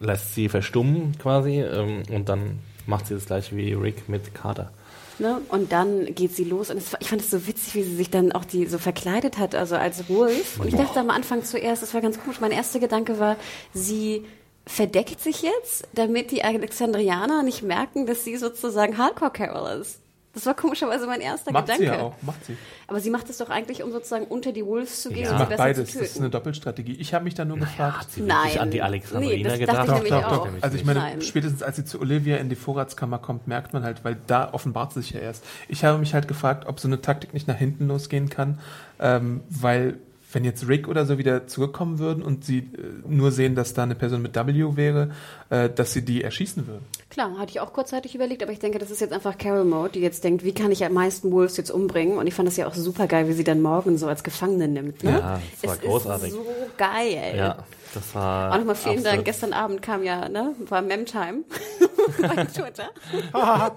lässt sie verstummen quasi ähm, und dann macht sie das gleiche wie Rick mit Carter. Ne? Und dann geht sie los und es, ich fand es so witzig, wie sie sich dann auch die so verkleidet hat, also als Wolf. Und ich dachte am Anfang zuerst, das war ganz komisch. Mein erster Gedanke war, sie verdeckt sich jetzt, damit die Alexandrianer nicht merken, dass sie sozusagen Hardcore Carol ist. Das war komischerweise mein erster Macht Gedanke. sie ja auch, macht sie. Aber sie macht es doch eigentlich, um sozusagen unter die Wolves zu gehen Ja. und Sie macht beides. zu Das ist eine Doppelstrategie. Ich habe mich da nur gefragt. Hat sie Nein. an die Nee, Alexandriner das gedacht? dachte ich Doch, auch. doch. Also ich meine, Nein. spätestens als sie zu Olivia in die Vorratskammer kommt, merkt man halt, weil da offenbart sie sich ja erst. Ich habe mich halt gefragt, ob so eine Taktik nicht nach hinten losgehen kann, ähm, weil wenn jetzt Rick oder so wieder zurückkommen würden und sie äh, nur sehen, dass da eine Person mit W wäre, äh, dass sie die erschießen würden. Klar, hatte ich auch kurzzeitig überlegt, aber ich denke, das ist jetzt einfach Carol Mode, die jetzt denkt, wie kann ich am meisten Wolves jetzt umbringen? Und ich fand das ja auch super geil, wie sie dann morgen so als Gefangene nimmt. Ne? Ja, das war es großartig. Ist so geil. Ja, das war. Auch nochmal vielen Dank. Gestern Abend kam ja, ne, war Memtime bei Twitter.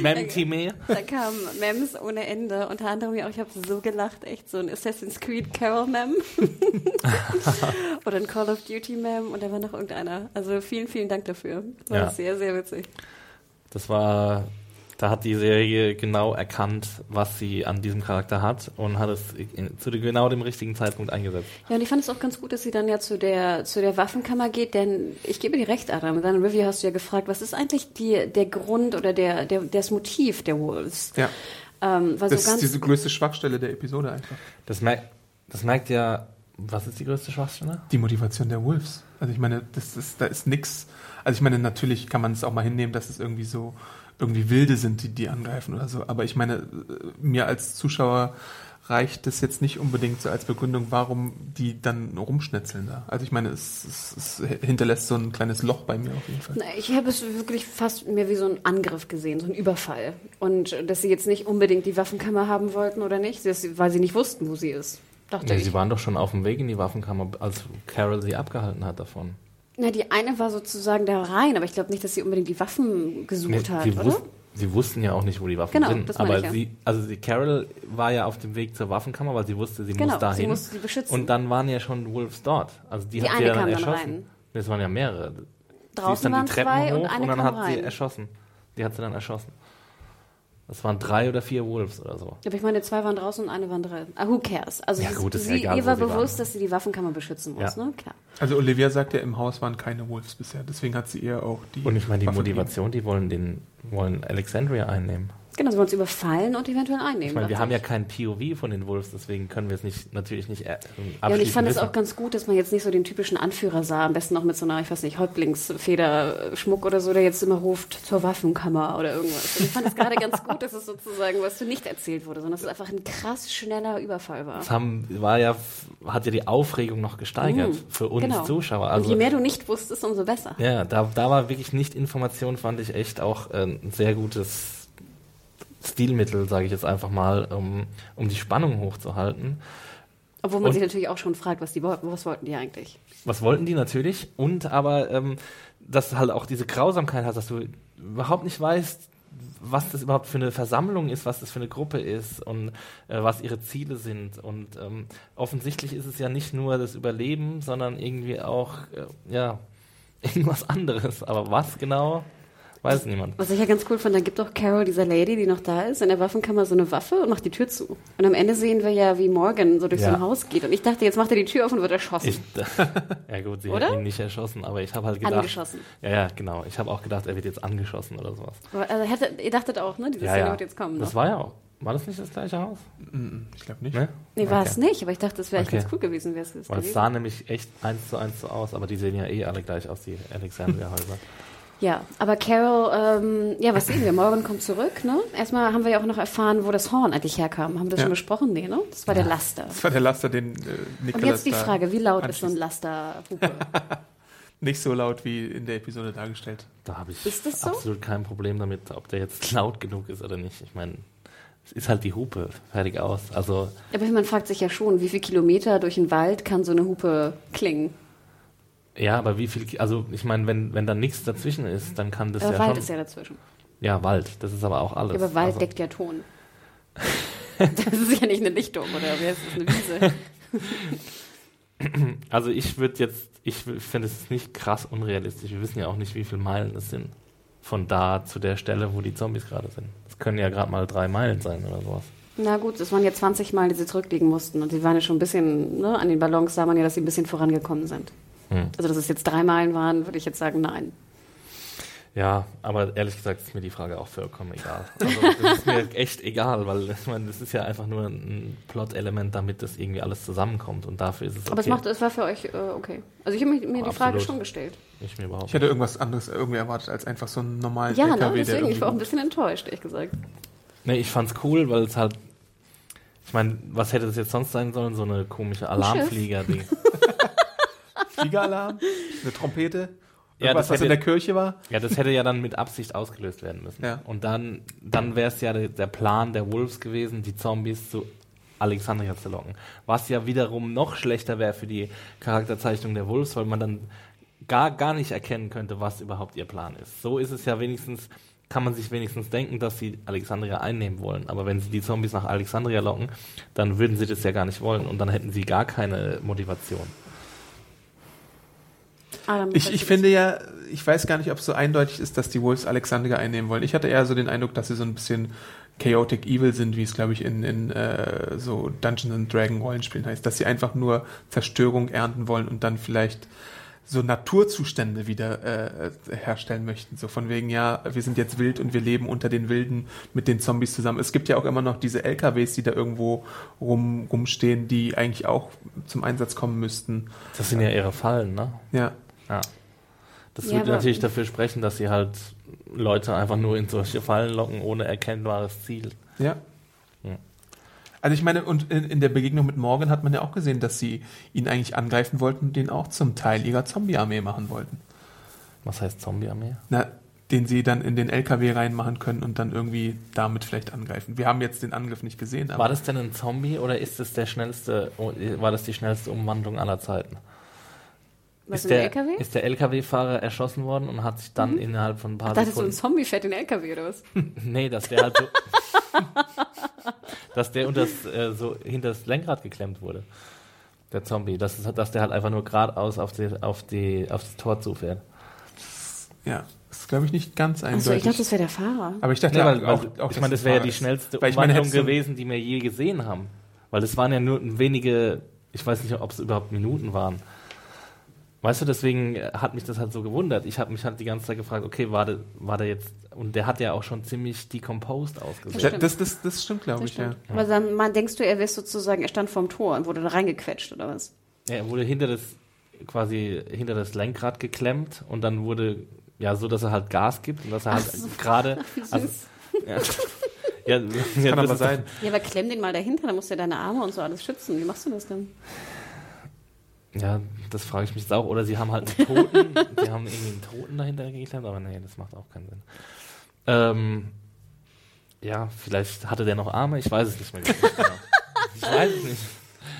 Memtime. Da kamen Mems ohne Ende. Unter anderem ja auch, ich habe so gelacht, echt so ein Assassin's Creed Carol Mem. Oder ein Call of Duty Mem und da war noch irgendeiner. Also vielen, vielen Dank dafür. War Ja. sehr, sehr witzig. Das war, da hat die Serie genau erkannt, was sie an diesem Charakter hat und hat es in, zu genau dem richtigen Zeitpunkt eingesetzt. Ja, und ich fand es auch ganz gut, dass sie dann ja zu der, zu der Waffenkammer geht, denn ich gebe dir recht, Adam. In deiner Review hast du ja gefragt, was ist eigentlich die, der Grund oder der, der, das Motiv der Wolves? Ja, Ähm, war das so ganz, ist diese größte Schwachstelle der Episode einfach. Das, merkt, das merkt ja, was ist die größte Schwachstelle? Die Motivation der Wolves. Also ich meine, das ist, da ist nix. Also ich meine, natürlich kann man es auch mal hinnehmen, dass es irgendwie so irgendwie Wilde sind, die die angreifen oder so. Aber ich meine, äh, mir als Zuschauer reicht das jetzt nicht unbedingt so als Begründung, warum die dann rumschnetzeln da. Also ich meine, es, es, es hinterlässt so ein kleines Loch bei mir auf jeden Fall. Na, Ich habe es wirklich fast mehr wie so einen Angriff gesehen, so einen Überfall. Und äh, dass sie jetzt nicht unbedingt die Waffenkammer haben wollten oder nicht, dass sie- weil sie nicht wussten, wo sie ist. Dachte Nee, ich. sie waren doch schon auf dem Weg in die Waffenkammer, als Carol sie abgehalten hat davon. Na, die eine war sozusagen da rein, aber ich glaube nicht, dass sie unbedingt die Waffen gesucht Nee, hat, sie, oder? wus sie wussten ja auch nicht, wo die Waffen Genau, sind. das aber ich ja. sie, also die Carol war ja auf dem Weg zur Waffenkammer, weil sie wusste, sie Genau, muss sie dahin. musste sie beschützen. Und dann waren ja schon Wolves dort. Also die, Die hat sie ja dann dann erschossen. rein. Das waren ja mehrere. sie Draußen ist dann waren die Treppen hoch und eine dann hat sie rein. erschossen. Die hat sie dann erschossen. Das waren drei oder vier Wolves oder so. Aber ich meine, zwei waren draußen und eine waren drin. Ah, who cares? Also Ja, sie, gut, ist ja sie, egal, ihr war sie waren. bewusst, dass sie die Waffenkammer beschützen muss, Ja. ne? Klar. Also Olivia sagt ja, im Haus waren keine Wolves bisher. Deswegen hat sie ihr auch die. Und ich meine, die Waffe Motivation, die wollen den, wollen Alexandria einnehmen. Genau, sie wollen uns überfallen und eventuell einnehmen. Ich meine, wir haben ja ich. kein POV von den Wolves, deswegen können wir es nicht, natürlich nicht äh, Ja, und ich fand es auch ganz gut, dass man jetzt nicht so den typischen Anführer sah, am besten noch mit so einer, ich weiß nicht, Häuptlingsfeder-Schmuck oder so, der jetzt immer ruft zur Waffenkammer oder irgendwas. Und ich fand es gerade ganz gut, dass es sozusagen, was du nicht erzählt wurde, sondern dass es einfach ein krass schneller Überfall war. Das haben, war ja, hat ja die Aufregung noch gesteigert für uns Genau. Zuschauer. und Also, je mehr du nicht wusstest, umso besser. ja, da, da war wirklich nicht Information, fand ich echt auch äh, ein sehr gutes Stilmittel, sage ich jetzt einfach mal, um, um die Spannung hochzuhalten. Obwohl man Und- sich natürlich auch schon fragt, was, die, wollten- was wollten die eigentlich? Was wollten die natürlich? Und aber, ähm, dass du halt auch diese Grausamkeit hast, dass du überhaupt nicht weißt, was das überhaupt für eine Versammlung ist, was das für eine Gruppe ist und äh, was ihre Ziele sind. Und ähm, offensichtlich ist es ja nicht nur das Überleben, sondern irgendwie auch, äh, ja, irgendwas anderes. Aber was genau, weiß niemand. Was ich ja ganz cool fand, da gibt doch Carol, dieser Lady, die noch da ist, in der Waffenkammer so eine Waffe und macht die Tür zu. Und am Ende sehen wir ja, wie Morgan so durch so Ja. ein Haus geht. Und ich dachte, jetzt macht er die Tür auf und wird erschossen. Ich, ja gut, sie Oder? hat ihn nicht erschossen, aber ich habe halt gedacht... Angeschossen. Ja, ja, genau. Ich habe auch gedacht, er wird jetzt angeschossen oder sowas. Aber, Also hätte, ihr dachtet auch, ne? Diese Ja, Szene ja. wird jetzt kommen. Das noch. war ja auch... War das nicht das gleiche Haus? Mm, Ich glaube nicht. Ne? Nee, war Okay. es nicht, aber ich dachte, das wäre echt Okay. ganz cool gewesen, wäre es das Weil es gewesen. sah nämlich echt eins zu eins so aus, aber die sehen ja eh alle gleich aus, die Alexandria-Häuser. Ja, aber Carol, ähm, ja, was sehen wir? Morgan kommt zurück, ne? Erstmal haben wir ja auch noch erfahren, wo das Horn eigentlich herkam. Haben wir das Ja. schon besprochen? Nee, ne? Das war der Laster. Das war der Laster, den äh, Und Nicholas jetzt die Frage, wie laut ist so ein. Laster-Hupe? Nicht so laut wie in der Episode dargestellt. Da habe ich Ist das so? absolut kein Problem damit, ob der jetzt laut genug ist oder nicht. Ich meine, es ist halt die Hupe, fertig aus. Also, Aber man fragt sich ja schon, wie viel Kilometer durch den Wald kann so eine Hupe klingen? Ja, aber wie viel, also ich meine, wenn, wenn da nichts dazwischen ist, dann kann das Aber ja Wald schon... ist ja dazwischen. ja, Wald, das ist aber auch alles. Ja, aber Wald also, deckt ja Ton. das ist ja nicht eine Lichtung, oder wie heißt das, eine Wiese? Also ich würde jetzt, ich finde es nicht krass unrealistisch. Wir wissen ja auch nicht, wie viele Meilen es sind. Von da zu der Stelle, wo die Zombies gerade sind. Das können ja gerade mal drei Meilen sein oder sowas. Na gut, es waren ja 20 Mal, die sie zurücklegen mussten. Und sie waren ja schon ein bisschen, ne, an den Ballons sah man ja, dass sie ein bisschen vorangekommen sind. Hm. Also, dass es jetzt drei Meilen waren, würde ich jetzt sagen, nein. Ja, aber ehrlich gesagt ist mir die Frage auch vollkommen egal. Also das ist mir echt egal, weil ich meine, das ist ja einfach nur ein Plot-Element, damit das irgendwie alles zusammenkommt und dafür ist es okay. Aber es, macht, es war für euch äh, okay. Also, ich habe mir, mir die Oh, Frage schon gestellt. ich mir überhaupt Ich hätte irgendwas anderes irgendwie erwartet als einfach so einen normalen Ja, LKW, ne, der deswegen, ich war auch ein bisschen enttäuscht, ehrlich gesagt. Nee, ich fand's cool, weil es halt. Ich meine, was hätte das jetzt sonst sein sollen? So eine komische Alarmflieger-Ding. Fliegeralarm, eine Trompete, Ja, irgendwas, das was in der Kirche war. Ja, das hätte ja dann mit Absicht ausgelöst werden müssen. Ja. Und dann, dann wäre es ja der, der Plan der Wolves gewesen, die Zombies zu Alexandria zu locken. Was ja wiederum noch schlechter wäre für die Charakterzeichnung der Wolves, weil man dann gar, gar nicht erkennen könnte, was überhaupt ihr Plan ist. So ist es ja wenigstens, kann man sich wenigstens denken, dass sie Alexandria einnehmen wollen. Aber wenn sie die Zombies nach Alexandria locken, dann würden sie das ja gar nicht wollen und dann hätten sie gar keine Motivation. Adam, Ich, ich finde ja, ich weiß gar nicht, ob es so eindeutig ist, dass die Wolves Alexandria einnehmen wollen. Ich hatte eher so den Eindruck, dass sie so ein bisschen chaotic evil sind, wie es, glaube ich, in, in äh, so Dungeons and Dragon Rollenspielen heißt, dass sie einfach nur Zerstörung ernten wollen und dann vielleicht so Naturzustände wieder äh, herstellen möchten. So von wegen, ja, wir sind jetzt wild und wir leben unter den Wilden mit den Zombies zusammen. Es gibt ja auch immer noch diese LKWs, die da irgendwo rum, rumstehen, die eigentlich auch zum Einsatz kommen müssten. Das sind ja ihre Fallen, ne? Ja. Ja. Das Ja, würde natürlich dafür sprechen, dass sie halt Leute einfach nur in solche Fallen locken, ohne erkennbares Ziel. Ja. Ja. Also ich meine, und in, in der Begegnung mit Morgan hat man ja auch gesehen, dass sie ihn eigentlich angreifen wollten und den auch zum Teil ihrer Zombie-Armee machen wollten. Was heißt Zombie-Armee? Na, den sie dann in den LKW reinmachen können und dann irgendwie damit vielleicht angreifen. Wir haben jetzt den Angriff nicht gesehen, aber War das denn ein Zombie oder ist das der schnellste, war das die schnellste Umwandlung aller Zeiten? Was ist, in der, LKW? ist der LKW-Fahrer erschossen worden und hat sich dann innerhalb von ein paar Ach, dachtest du, ein Sekunden... Zombie fährt den LKW oder was? nee, dass der halt so... dass der unter das, äh, so hinter das Lenkrad geklemmt wurde. Der Zombie. Dass, es- dass der halt einfach nur geradeaus auf, die, auf, die, auf das Tor zufährt. ja, ist glaube ich nicht ganz Achso, eindeutig. ich dachte, das wäre der Fahrer. aber ich dachte Nee, auch, weil, auch, auch ich dass meine, es das wäre ja die schnellste Weil ich meine, Umwandlung gewesen, die wir je gesehen haben. Weil das waren ja nur wenige, ich weiß nicht, ob es überhaupt Minuten waren. Weißt du, deswegen hat mich das halt so gewundert. Ich habe mich halt die ganze Zeit gefragt, okay, war der, war der jetzt, und der hat ja auch schon ziemlich decomposed ausgesehen. Ja, das, das, das stimmt, glaube Das ich, ja. stimmt. Aber dann man, denkst du, er wäre sozusagen, er stand vorm Tor und wurde da reingequetscht oder was? Ja, er wurde hinter das, quasi hinter das Lenkrad geklemmt und dann wurde, ja, so, dass er halt Gas gibt und dass er halt so. gerade, also, ja, ja, ja, Kann das aber sein. Ja, aber klemm den mal dahinter, dann musst du ja deine Arme und so alles schützen. Wie machst du das denn? Ja, das frage ich mich jetzt auch. Oder sie haben halt einen Toten, sie haben irgendwie einen Toten dahinter geklemmt, aber nee, das macht auch keinen Sinn. Ähm, ja, vielleicht hatte der noch Arme, ich weiß es nicht mehr genau. Ich weiß es nicht.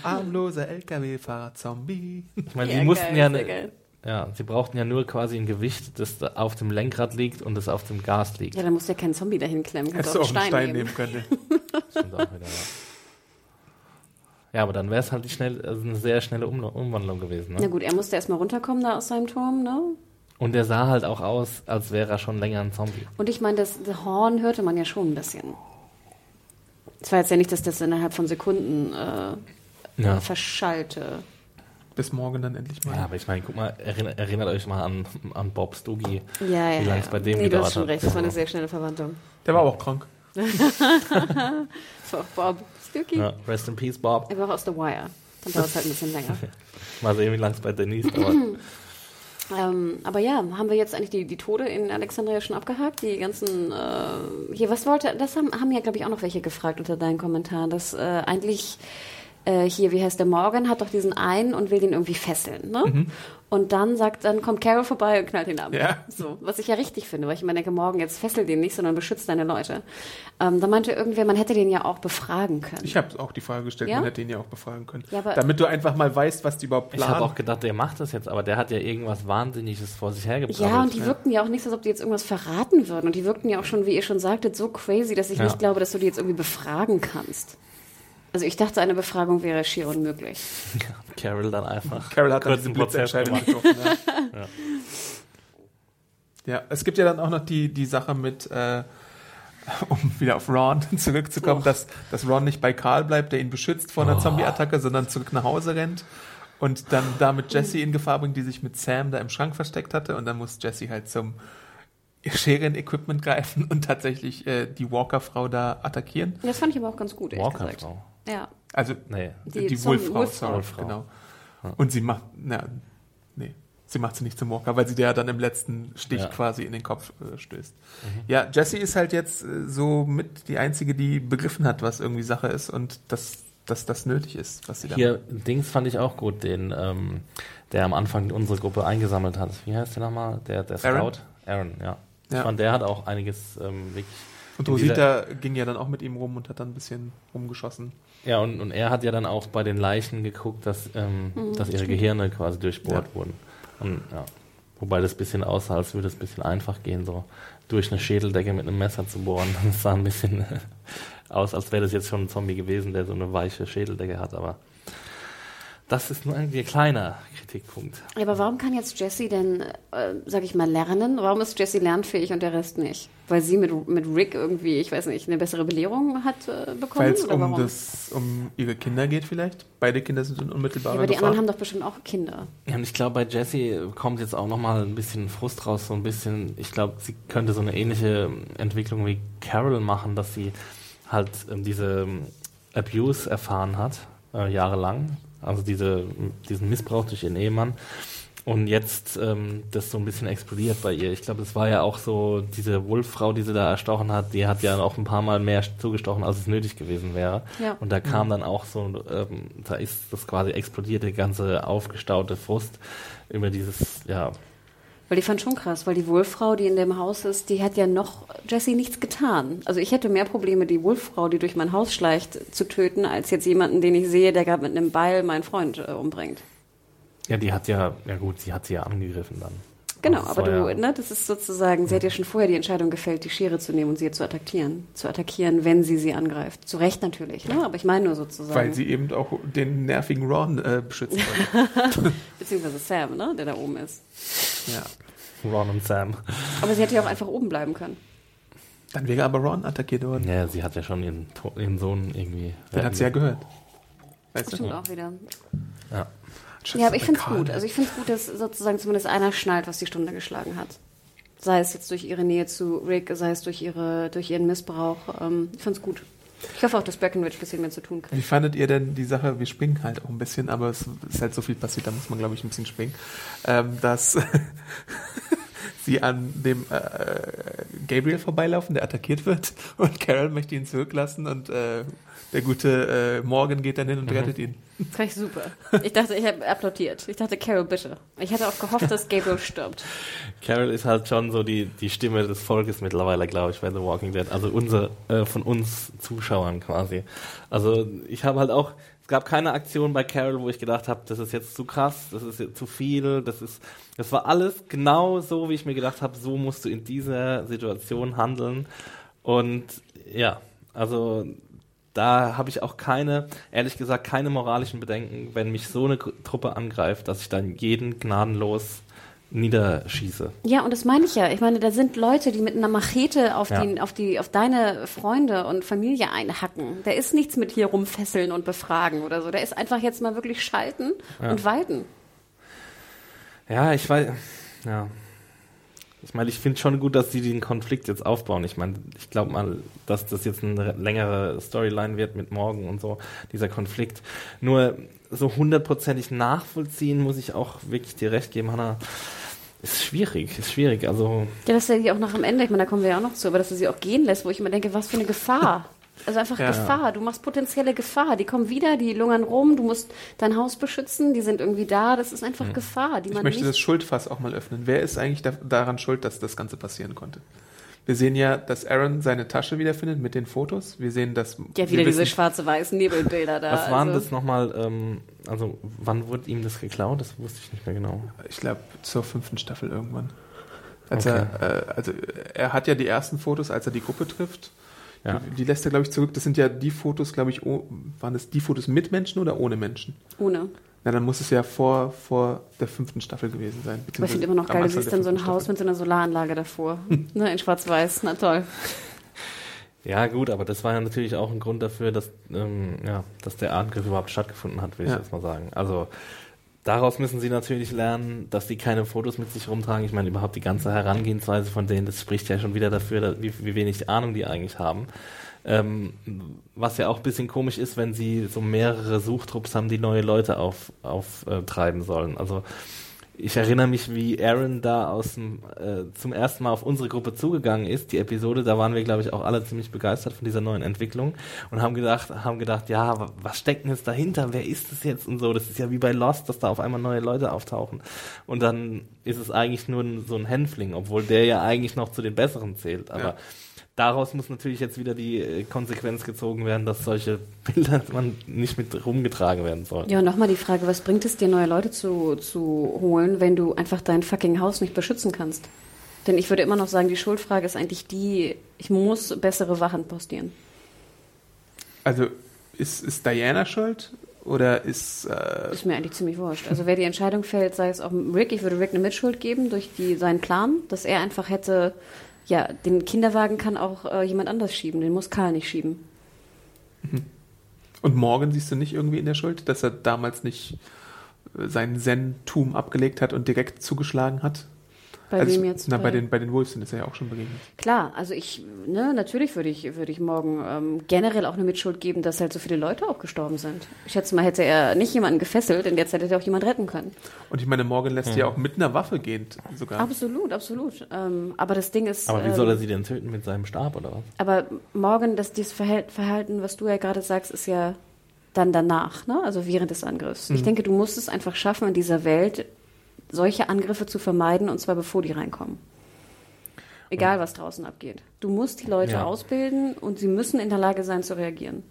Armloser LKW-Fahrer Zombie. Ich meine, Ja, sie mussten geil, ja, ne, ja, sie brauchten ja nur quasi ein Gewicht, das da auf dem Lenkrad liegt und das auf dem Gas liegt. Ja, da musst du ja keinen Zombie dahin klemmen. Kannst du auch einen Stein nehmen können. Stimmt auch wieder, ja. Ja, aber dann wäre es halt die schnell, also eine sehr schnelle um Umwandlung gewesen. Na Ne? gut, er musste erstmal runterkommen da aus seinem Turm, ne? Und der sah halt auch aus, als wäre er schon länger ein Zombie. Und ich meine, das Horn hörte man ja schon ein bisschen. Es war jetzt ja nicht, dass das innerhalb von Sekunden äh, Ja. verschallte. Bis morgen dann endlich mal. Ja, aber ich meine, guck mal, erinnert, erinnert euch mal an, an Bob Stoogie. Ja, ja. Wie lange es ja. bei dem nee, du gedauert hast schon hat. recht, das war eine sehr schnelle Verwandlung. Der war auch krank. So, Bob Stookie. Ja, rest in peace, Bob. Er war auch aus The Wire. Dann dauert es halt ein bisschen länger. Mal sehen, wie lange es bei Denise dauert. Ähm, aber ja, haben wir jetzt eigentlich die, die Tode in Alexandria schon abgehakt? Die ganzen, äh, hier, was wollte, das haben, haben ja, glaube ich, auch noch welche gefragt unter deinen Kommentaren, dass äh, eigentlich äh, hier, wie heißt der Morgan, hat doch diesen einen und will den irgendwie fesseln, ne? Und dann sagt, dann kommt Carol vorbei und knallt ihn ab. Ja. So, was ich ja richtig finde, weil ich immer denke, Morgan, jetzt fessel den nicht, sondern beschützt deine Leute. Ähm, da meinte irgendwer, man hätte den ja auch befragen können. Ich habe auch die Frage gestellt, Ja? man hätte ihn ja auch befragen können. Ja, aber- Damit du einfach mal weißt, was die überhaupt Ich planen. habe auch gedacht, der macht das jetzt, aber der hat ja irgendwas Wahnsinniges vor sich hergebracht. Ja, und die wirkten ja auch nicht, so, als ob die jetzt irgendwas verraten würden. Und die wirkten ja auch schon, wie ihr schon sagtet, so crazy, dass ich Ja. nicht glaube, dass du die jetzt irgendwie befragen kannst. Also ich dachte, eine Befragung wäre schier unmöglich. Carol dann einfach. Carol hat dann kurz einen Prozess Blitzentscheidung gemacht. getroffen. Ja. ja, es gibt ja dann auch noch die, die Sache mit, äh, um wieder auf Ron zurückzukommen, Oh. dass, dass Ron nicht bei Karl bleibt, der ihn beschützt vor einer Oh. Zombie-Attacke, sondern zurück nach Hause rennt und dann damit Jessie in Gefahr bringt, die sich mit Sam da im Schrank versteckt hatte und dann muss Jessie halt zum Scheren-Equipment greifen und tatsächlich äh, die Walker-Frau da attackieren. Das fand ich aber auch ganz gut, ehrlich gesagt. Ja. Also Nee. die, Die Wolffrau, Wolffrau. genau. Und sie macht, na, nee, sie macht sie nicht zum Walker, weil sie der dann im letzten Stich Ja. quasi in den Kopf äh, stößt. Ja, Jessie ist halt jetzt äh, so mit die einzige, die begriffen hat, was irgendwie Sache ist und dass, dass das nötig ist, was sie da Hier, Dings fand ich auch gut, den, ähm, der am Anfang unsere Gruppe eingesammelt hat. Wie heißt der nochmal? Der, der Scout? Aaron? Aaron, ja. Ja. Ich fand, der hat auch einiges ähm, wirklich. Und Rosita ging ja dann auch mit ihm rum und hat dann ein bisschen rumgeschossen. Ja, und, und er hat ja dann auch bei den Leichen geguckt, dass, ähm, dass ihre Gehirne quasi durchbohrt Ja. wurden. Und, ja. Wobei das bisschen aussah, als würde es ein bisschen einfach gehen, so durch eine Schädeldecke mit einem Messer zu bohren. Das sah ein bisschen aus, als wäre das jetzt schon ein Zombie gewesen, der so eine weiche Schädeldecke hat, aber das ist nur ein kleiner Kritikpunkt. Ja, Aber warum kann jetzt Jessie denn, äh, sag ich mal, lernen? Warum ist Jessie lernfähig und der Rest nicht? Weil sie mit, mit Rick irgendwie, ich weiß nicht, eine bessere Belehrung hat äh, bekommen? Weil es oder um, das, um ihre Kinder geht vielleicht. Beide Kinder sind in ja, unmittelbarer aber die Gefahr. anderen haben doch bestimmt auch Kinder. Ja, und ich glaube, bei Jessie kommt jetzt auch nochmal ein bisschen Frust raus, so ein bisschen, ich glaube, sie könnte so eine ähnliche Entwicklung wie Carol machen, dass sie halt ähm, diese ähm, Abuse erfahren hat, äh, jahrelang, also diese, diesen Missbrauch durch ihren Ehemann. Und jetzt ähm, das so ein bisschen explodiert bei ihr. Ich glaube, es war ja auch so, diese Wolffrau, die sie da erstochen hat, die hat ja auch ein paar Mal mehr zugestochen, als es nötig gewesen wäre. Ja. Und da kam dann auch so, ähm, da ist das quasi explodiert, der ganze aufgestaute Frust über dieses, ja, Weil ich fand schon krass, weil die Wohlfrau, die in dem Haus ist, die hat ja noch Jessie nichts getan. Also ich hätte mehr Probleme, die Wohlfrau, die durch mein Haus schleicht, zu töten, als jetzt jemanden, den ich sehe, der gerade mit einem Beil meinen Freund äh, umbringt. ja, die hat ja, ja gut, sie hat sie ja angegriffen dann. Genau, aber du, ne, das ist sozusagen, sie hat ja schon vorher die Entscheidung gefällt, die Schere zu nehmen und sie zu attackieren. Zu attackieren, wenn sie sie angreift. Zu Recht natürlich, ne? aber ich meine nur sozusagen. Weil sie eben auch den nervigen Ron äh, beschützen wollen. Beziehungsweise Sam, ne, der da oben ist. ja. Ron und Sam. Aber sie hätte ja auch einfach oben bleiben können. Dann wäre aber Ron attackiert worden. Ja, sie hat ja schon ihren, ihren Sohn irgendwie. Den hat sie ja gehört. Weißt Das du? stimmt auch wieder. Ja. Ja, aber ich finde es gut. Also ich finde es gut, dass sozusagen zumindest einer schnallt, was die Stunde geschlagen hat. Sei es jetzt durch ihre Nähe zu Rick, sei es durch, ihre, durch ihren Missbrauch. Ähm, ich finde es gut. Ich hoffe auch, dass Breckenridge ein bisschen mehr zu tun Wie kriegt. fandet ihr denn die Sache, wir springen halt auch ein bisschen, aber es ist halt so viel passiert, da muss man, glaube ich, ein bisschen springen, ähm, dass sie an dem äh, Gabriel vorbeilaufen, der attackiert wird und Carol möchte ihn zurücklassen und äh, der gute äh, Morgan geht dann hin und rettet ihn. Das fand ich super. Ich dachte, ich habe applaudiert. Ich dachte, Carol, bitte. Ich hatte auch gehofft, dass Gabriel stirbt. Carol ist halt schon so die, die Stimme des Volkes mittlerweile, glaube ich, bei The Walking Dead. Also unser, äh, von uns Zuschauern quasi. Also ich habe halt auch, es gab keine Aktion bei Carol, wo ich gedacht habe, das ist jetzt zu krass, das ist jetzt zu viel, das ist, das war alles genau so, wie ich mir gedacht habe, so musst du in dieser Situation handeln. Und ja, also da habe ich auch keine, ehrlich gesagt, keine moralischen Bedenken, wenn mich so eine Truppe angreift, dass ich dann jeden gnadenlos niederschieße. Ja, und das meine ich ja. Ich meine, da sind Leute, die mit einer Machete auf, Ja. die, auf, die, auf deine Freunde und Familie einhacken. Da ist nichts mit hier rumfesseln und befragen oder so. Da ist einfach jetzt mal wirklich schalten und walten. Ja, ich weiß, ja. Ich meine, ich finde schon gut, dass sie den Konflikt jetzt aufbauen. Ich meine, ich glaube mal, dass das jetzt eine längere Storyline wird mit morgen und so, dieser Konflikt. Nur so hundertprozentig nachvollziehen muss ich auch wirklich dir recht geben, Hannah. Ist schwierig, ist schwierig. Also, Ja, dass er die auch noch am Ende, ich meine, da kommen wir ja auch noch zu, aber dass er sie auch gehen lässt, wo ich immer denke, was für eine Gefahr. Also einfach Ja. Gefahr. Du machst potenzielle Gefahr. Die kommen wieder, die lungern rum, du musst dein Haus beschützen, die sind irgendwie da. Das ist einfach Gefahr, die Ich man möchte nicht. das Schuldfass auch mal öffnen. Wer ist eigentlich da, daran schuld, dass das Ganze passieren konnte? Wir sehen ja, dass Aaron seine Tasche wiederfindet mit den Fotos. Wir sehen, dass ja, wir wieder diese schwarze-weißen Nebelbilder da. was waren also. das nochmal, ähm, also wann wurde ihm das geklaut? Das wusste ich nicht mehr genau. Ich glaube, zur fünften Staffel irgendwann. Als Okay. er, äh, also er hat ja die ersten Fotos, als er die Gruppe trifft. Ja. Die, die lässt er, glaube ich, zurück. Das sind ja die Fotos, glaube ich, oh, waren das die Fotos mit Menschen oder ohne Menschen? Ohne. Na, dann muss es ja vor, vor der fünften Staffel gewesen sein. Aber ich finde immer noch geil, du siehst dann so ein Haus Staffel. mit so einer Solaranlage davor. ne, in schwarz-weiß. Na toll. Ja, gut, aber das war ja natürlich auch ein Grund dafür, dass, ähm, ja, dass der Angriff überhaupt stattgefunden hat, will ich Ja. jetzt mal sagen. Also daraus müssen sie natürlich lernen, dass sie keine Fotos mit sich rumtragen. Ich meine, überhaupt die ganze Herangehensweise von denen, das spricht ja schon wieder dafür, wie, wie wenig Ahnung die eigentlich haben. Ähm, was ja auch ein bisschen komisch ist, wenn sie so mehrere Suchtrupps haben, die neue Leute auftreiben auf, äh, treiben sollen. Also ich erinnere mich, wie Aaron da aus dem, äh, zum ersten Mal auf unsere Gruppe zugegangen ist. Die Episode, da waren wir, glaube ich, auch alle ziemlich begeistert von dieser neuen Entwicklung und haben gedacht, haben gedacht, ja, wa- was steckt denn jetzt dahinter? Wer ist das jetzt und so? Das ist ja wie bei Lost, dass da auf einmal neue Leute auftauchen. Und dann ist es eigentlich nur so ein Hänfling, obwohl der ja eigentlich noch zu den Besseren zählt. Aber Ja. Daraus muss natürlich jetzt wieder die äh, Konsequenz gezogen werden, dass solche Bilder man nicht mit rumgetragen werden soll. Ja, und nochmal die Frage, was bringt es dir, neue Leute zu, zu holen, wenn du einfach dein fucking Haus nicht beschützen kannst? Denn ich würde immer noch sagen, die Schuldfrage ist eigentlich die, ich muss bessere Wachen postieren. Also ist, ist Diana schuld oder ist äh, Ist mir eigentlich ziemlich wurscht. Also wer die Entscheidung fällt, sei es auch Rick, ich würde Rick eine Mitschuld geben durch die, seinen Plan, dass er einfach hätte, ja, den Kinderwagen kann auch äh, jemand anders schieben, den muss Karl nicht schieben. und Morgan siehst du nicht irgendwie in der Schuld, dass er damals nicht äh, sein Zen-Tum abgelegt hat und direkt zugeschlagen hat? Bei Also, wem jetzt? Na, bei den, bei den Wolves sind es ja auch schon begegnet. Klar, also ich, ne, natürlich würde ich, würde ich morgen ähm, generell auch eine Mitschuld geben, dass halt so viele Leute auch gestorben sind. Ich schätze mal, hätte er nicht jemanden gefesselt, in der Zeit hätte auch jemand retten können. Und ich meine, Morgan lässt ja auch mit einer Waffe gehend sogar. Absolut, absolut. Ähm, aber das Ding ist. Aber wie ähm, soll er sie denn töten mit seinem Stab oder was? Aber morgen, dass dieses Verhalten, was du ja gerade sagst, ist ja dann danach, ne? also während des Angriffs. Mhm. Ich denke, du musst es einfach schaffen, in dieser Welt solche Angriffe zu vermeiden, und zwar bevor die reinkommen. Egal, was draußen abgeht. Du musst die Leute Ja. ausbilden und sie müssen in der Lage sein zu reagieren.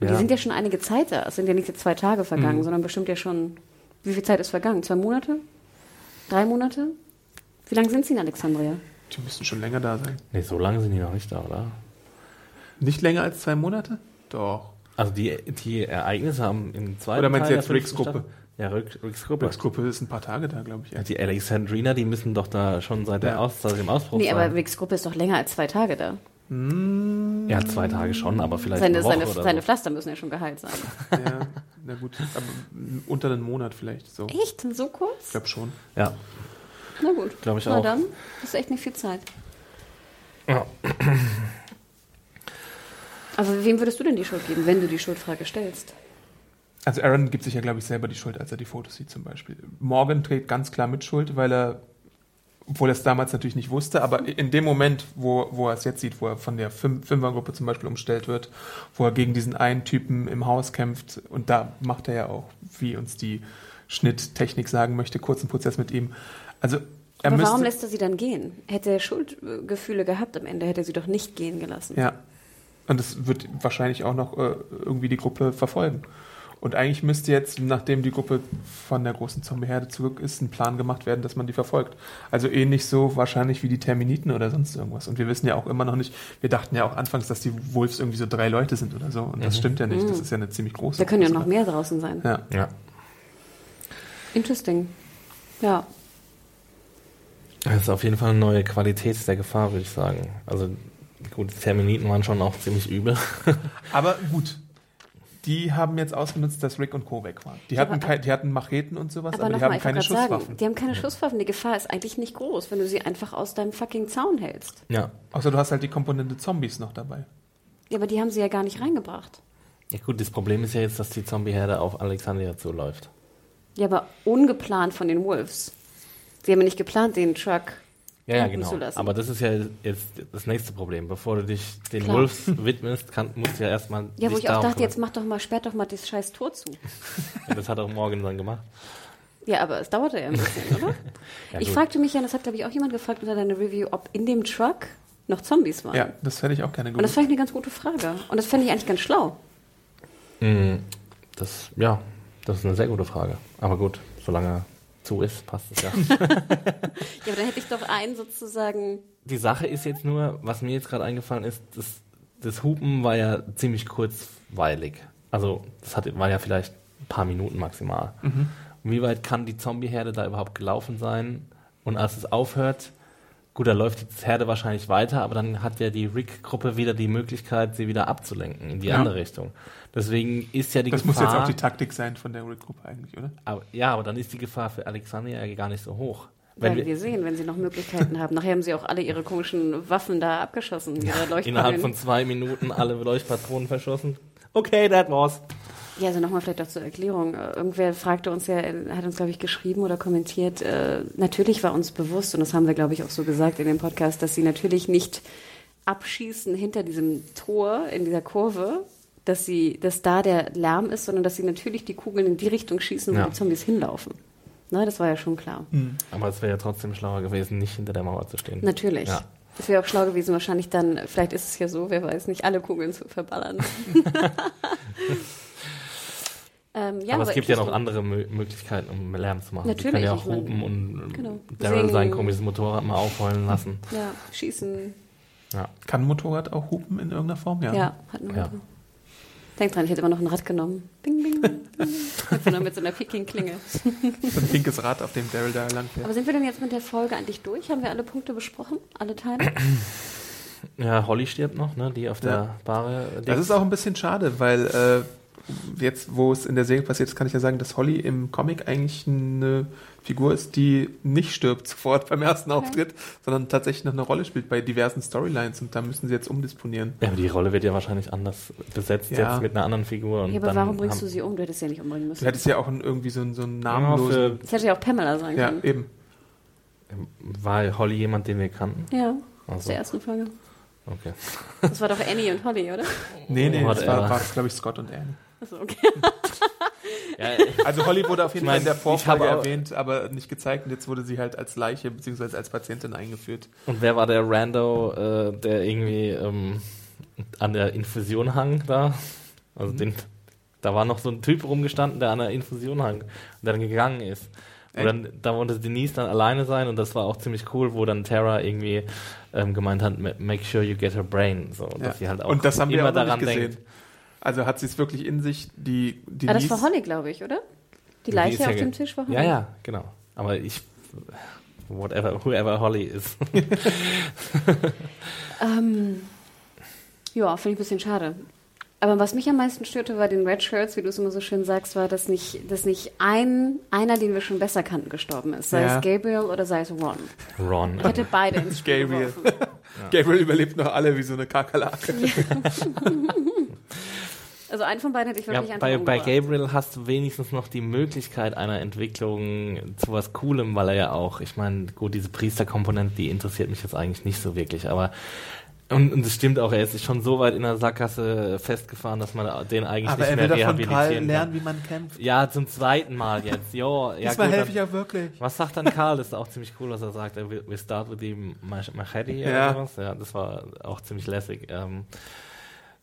Und die Ja. sind ja schon einige Zeit da. Es sind ja nicht jetzt zwei Tage vergangen, Mhm. sondern bestimmt ja schon. Wie viel Zeit ist vergangen? Zwei Monate? Drei Monate? Wie lange sind sie in Alexandria? Die müssen schon länger da sein. Nee, so lange sind die noch nicht da, oder? Nicht länger als zwei Monate? Doch. Also die, die Ereignisse haben im zweiten Oder meinst Teil du jetzt Ricks Gruppe? Ja, Rick, Ricks Gruppe. Ricks Gruppe ist ein paar Tage da, glaube ich. Ja, die Alexandrina, die müssen doch da schon seit, der. Aus, seit dem Ausbruch Nee, sein. aber Ricks Gruppe ist doch länger als zwei Tage da. ja, zwei Tage schon, aber vielleicht Seine, eine Woche seine, oder seine so. Pflaster müssen ja schon geheilt sein. ja, na gut. Aber unter einen Monat vielleicht so. Ich Echt? So kurz? glaube schon. Ja, Na gut. Glaub ich Na auch. dann, das ist echt nicht viel Zeit. Ja. Aber wem würdest du denn die Schuld geben, wenn du die Schuldfrage stellst? Also Aaron gibt sich ja, glaube ich, selber die Schuld, als er die Fotos sieht zum Beispiel. Morgan trägt ganz klar mit Schuld, weil er obwohl er es damals natürlich nicht wusste, aber in dem Moment, wo, wo er es jetzt sieht, wo er von der Fün Fünfergruppe zum Beispiel umstellt wird, wo er gegen diesen einen Typen im Haus kämpft, und da macht er ja auch, wie uns die Schnitttechnik sagen möchte, kurzen Prozess mit ihm. Also er Aber warum lässt er sie dann gehen? Hätte er Schuldgefühle gehabt am Ende, hätte er sie doch nicht gehen gelassen. Ja. Und es wird wahrscheinlich auch noch äh, irgendwie die Gruppe verfolgen. Und eigentlich müsste jetzt, nachdem die Gruppe von der großen Zombieherde zurück ist, ein Plan gemacht werden, dass man die verfolgt. Also ähnlich so wahrscheinlich wie die Terminiten oder sonst irgendwas. Und wir wissen ja auch immer noch nicht, wir dachten ja auch anfangs, dass die Wolves irgendwie so drei Leute sind oder so. Und das stimmt ja nicht. Das ist ja eine ziemlich große. Da können ja noch mehr draußen sein. Ja. Ja. Interesting. Ja. Das ist auf jeden Fall eine neue Qualität der Gefahr, würde ich sagen. Also gut, die Terminiten waren schon auch ziemlich übel. Aber gut. Die haben jetzt ausgenutzt, dass Rick und Co. weg waren. Die Ja, hatten, aber- kein, die hatten Macheten und sowas, aber, Aber die haben ich keine Schusswaffen. sagen, die haben keine Schusswaffen. Die Gefahr ist eigentlich nicht groß, wenn du sie einfach aus deinem fucking Zaun hältst. ja. Außer du hast halt die Komponente Zombies noch dabei. Ja, aber die haben sie ja gar nicht reingebracht. Ja gut, das Problem ist ja jetzt, dass die Zombieherde auf Alexandria zuläuft. Ja, aber ungeplant von den Wolves. Sie haben ja nicht geplant, den Truck Ja, ja, genau. Aber das ist ja jetzt das nächste Problem. Bevor du dich den Klar. Wolves widmest, kann, musst du ja erstmal. Ja, wo ich auch dachte, jetzt mach doch mal, sperrt doch mal das scheiß Tor zu. Ja, das hat auch Morgan dann gemacht. Ja, aber es dauerte ja ein bisschen, oder? Ja, ich gut. fragte mich ja, das hat glaube ich auch jemand gefragt unter deiner Review, ob in dem Truck noch Zombies waren. Ja, das hätte ich auch gerne Und das fand ich eine ganz gute Frage. Und das fände ich eigentlich ganz schlau. Mm, Das, ja, das ist eine sehr gute Frage. Aber gut, solange zu ist, passt es ja. Ja, aber dann hätte ich doch einen sozusagen. Die Sache ist jetzt nur, was mir jetzt gerade eingefallen ist, das, das Hupen war ja ziemlich kurzweilig. Also, das hat, war ja vielleicht ein paar Minuten maximal. Wie weit kann die Zombieherde da überhaupt gelaufen sein? Und als es aufhört, gut, da läuft die Herde wahrscheinlich weiter, aber dann hat ja die Rick-Gruppe wieder die Möglichkeit, sie wieder abzulenken in die Ja. andere Richtung. Deswegen ist ja die Das muss Gefahr. jetzt auch die Taktik sein von der Rick-Gruppe eigentlich, oder? aber, ja, aber dann ist die Gefahr für Alexandria ja gar nicht so hoch. Wenn Werden wir, wir sehen, wenn sie noch Möglichkeiten haben. Nachher haben sie auch alle ihre komischen Waffen da abgeschossen. Ihre innerhalb Leuchtpatronen. von zwei Minuten alle Leuchtpatronen verschossen. Okay, that was. Ja, also nochmal vielleicht auch zur Erklärung. Äh, Irgendwer fragte uns ja, hat uns, glaube ich, geschrieben oder kommentiert, äh, natürlich war uns bewusst, und das haben wir, glaube ich, auch so gesagt in dem Podcast, dass sie natürlich nicht abschießen hinter diesem Tor, in dieser Kurve, dass sie, dass da der Lärm ist, sondern dass sie natürlich die Kugeln in die Richtung schießen, wo Ja. die Zombies hinlaufen. Na, das war ja schon klar. Aber es wäre ja trotzdem schlauer gewesen, nicht hinter der Mauer zu stehen. Natürlich. Ja. Es wäre auch schlau gewesen, wahrscheinlich dann, vielleicht ist es ja so, wer weiß nicht, alle Kugeln zu verballern. ähm, ja, aber es gibt ja noch andere Mö Möglichkeiten, um Lärm zu machen. Die Natürlich, können ja auch hupen und genau. Daryl sein komisches Motorrad mal aufheulen lassen. Ja, schießen. Ja. Kann ein Motorrad auch hupen in irgendeiner Form? Ja. Ja, hat nur Ja. Denk dran, ich hätte immer noch ein Rad genommen. Bing, bing, bing. Einfach mit so einer Peking-Klinge. So ein pinkes Rad, auf dem Daryl da lang fährt. Aber sind wir denn jetzt mit der Folge eigentlich durch? Haben wir alle Punkte besprochen? Alle Teile? ja, Holly stirbt noch, ne? Die auf Ja. der Bahre. Das ist auch ein bisschen schade, weil äh, jetzt, wo es in der Serie passiert ist, kann ich ja sagen, dass Holly im Comic eigentlich eine Figur ist, die nicht stirbt sofort beim ersten Auftritt, sondern tatsächlich noch eine Rolle spielt bei diversen Storylines und da müssen sie jetzt umdisponieren. ja, aber die Rolle wird ja wahrscheinlich anders besetzt Ja. jetzt mit einer anderen Figur. Und Ja, aber dann warum bringst haben- du sie um? Du hättest sie ja nicht umbringen Du müssen. hättest ja auch einen, irgendwie so einen, so einen Ja, namenlosen... Das hätte ja auch Pamela sein Ja, können. eben. War Holly jemand, den wir kannten? Ja, aus Also, der ersten Folge. okay. Das war doch Annie und Holly, oder? Nee, nee, das Whatever. war, war glaube ich, Scott und Anne. Achso, okay. Ja, Also Holly wurde auf jeden Fall in der Vorfolge habe auch- erwähnt, aber nicht gezeigt und jetzt wurde sie halt als Leiche bzw. als Patientin eingeführt. Und wer war der Rando, äh, der irgendwie ähm, an der Infusion hang da? Also Mhm. den, da war noch so ein Typ rumgestanden, der an der Infusion hang und der dann gegangen ist. Und dann, da wollte Denise dann alleine sein und das war auch ziemlich cool, wo dann Tara irgendwie ähm, gemeint hat, "Ma- make sure you get her brain. So, Ja. dass sie halt auch und das haben wir immer auch noch daran nicht gesehen. denkt. Also hat sie es wirklich in sich, die, die Ah, das war Holly, glaube ich, oder? Die Leiche ja auf dem Tisch war Holly. Ja, ja, genau. Aber ich, whatever, whoever Holly ist. Ähm, ja, finde ich ein bisschen schade. Aber was mich am meisten störte, war den Red Shirts, wie du es immer so schön sagst, war, dass nicht, dass nicht ein, einer, den wir schon besser kannten, gestorben ist. Sei Ja. es Gabriel oder sei es Ron. Ron. Ich hätte beide ins Spiel Gabriel. geworfen. Gabriel überlebt noch alle wie so eine Kakerlake. Also einen von beiden hätte ich Ja, wirklich einfach bei, bei. Gabriel hast du wenigstens noch die Möglichkeit einer Entwicklung zu was Coolem, weil er ja auch, ich meine, gut, diese Priesterkomponente, die interessiert mich jetzt eigentlich nicht so wirklich, aber und, und es stimmt auch, er ist schon so weit in der Sackgasse festgefahren, dass man den eigentlich Aber nicht er mehr von Karl rehabilitieren lernen, kann. wie man kämpft. Ja, zum zweiten Mal jetzt. Jo, ja, Diesmal gut, helfe ich ja wirklich. was sagt dann Karl? Das ist auch ziemlich cool, was er sagt. We start with the mach- machete Ja. oder sowas. Ja, das war auch ziemlich lässig. Ähm,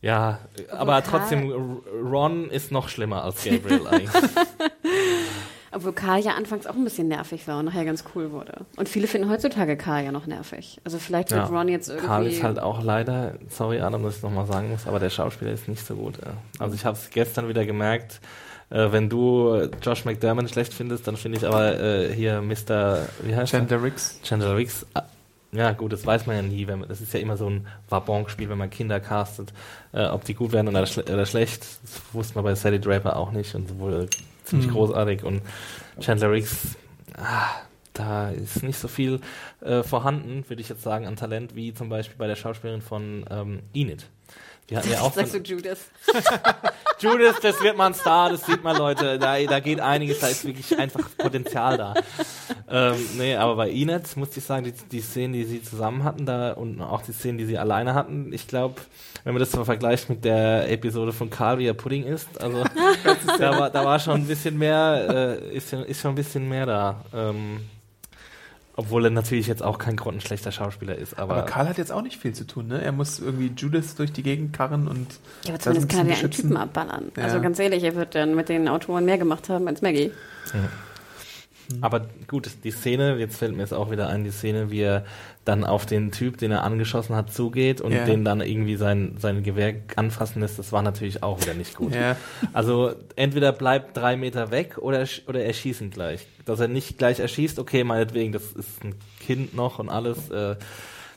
ja, aber trotzdem, R- Ron ist noch schlimmer als Gabriel eigentlich. Obwohl Karl ja anfangs auch ein bisschen nervig war und nachher ganz cool wurde. Und viele finden heutzutage Karl ja noch nervig. Also vielleicht wird Ron jetzt irgendwie... Karl ist halt auch leider, sorry Adam, dass ich nochmal sagen muss, aber der Schauspieler ist nicht so gut. Ja. Also ich habe es gestern wieder gemerkt, äh, wenn du Josh McDermott schlecht findest, dann finde ich aber äh, hier Mr. Wie heißt er? Chandler Ja gut, das weiß man ja nie. Wenn man, das ist ja immer so ein Wabonk-Spiel, wenn man Kinder castet, äh, ob die gut werden oder, schle oder schlecht. Das wusste man bei Sally Draper auch nicht und wohl ziemlich Mhm. großartig. Und Chandler Riggs, ah, da ist nicht so viel äh, vorhanden, würde ich jetzt sagen, an Talent, wie zum Beispiel bei der Schauspielerin von ähm, Enid. Die hatten ja auch Sagst du von, Judith? Das wird mal ein Star, das sieht man, Leute. Da, da geht einiges, da ist wirklich einfach Potenzial da. Ähm, nee, aber bei Enid musste ich sagen, die, die Szenen, die sie zusammen hatten, da und auch die Szenen, die sie alleine hatten, ich glaube, wenn man das so vergleicht mit der Episode von Karl, wie er Pudding isst, also da war, da war schon ein bisschen mehr, äh, ist, schon- ist schon ein bisschen mehr da. Ähm, obwohl er natürlich jetzt auch kein grottenschlechter Schauspieler ist, aber, Aber Karl hat jetzt auch nicht viel zu tun, ne? Er muss irgendwie Judith durch die Gegend karren und Ja, aber zumindest kann er ja beschützen. Typen abballern. Ja. Also ganz ehrlich, er wird dann mit den Autoren mehr gemacht haben als Maggie. Aber gut, die Szene, jetzt fällt mir jetzt auch wieder ein, die Szene, wie er dann auf den Typ, den er angeschossen hat, zugeht und Ja. den dann irgendwie sein, sein Gewehr anfassen lässt, das war natürlich auch wieder nicht gut. Ja, Also entweder bleibt drei Meter weg oder, oder erschießt ihn gleich. Dass er nicht gleich erschießt, okay, meinetwegen, das ist ein Kind noch und alles, äh,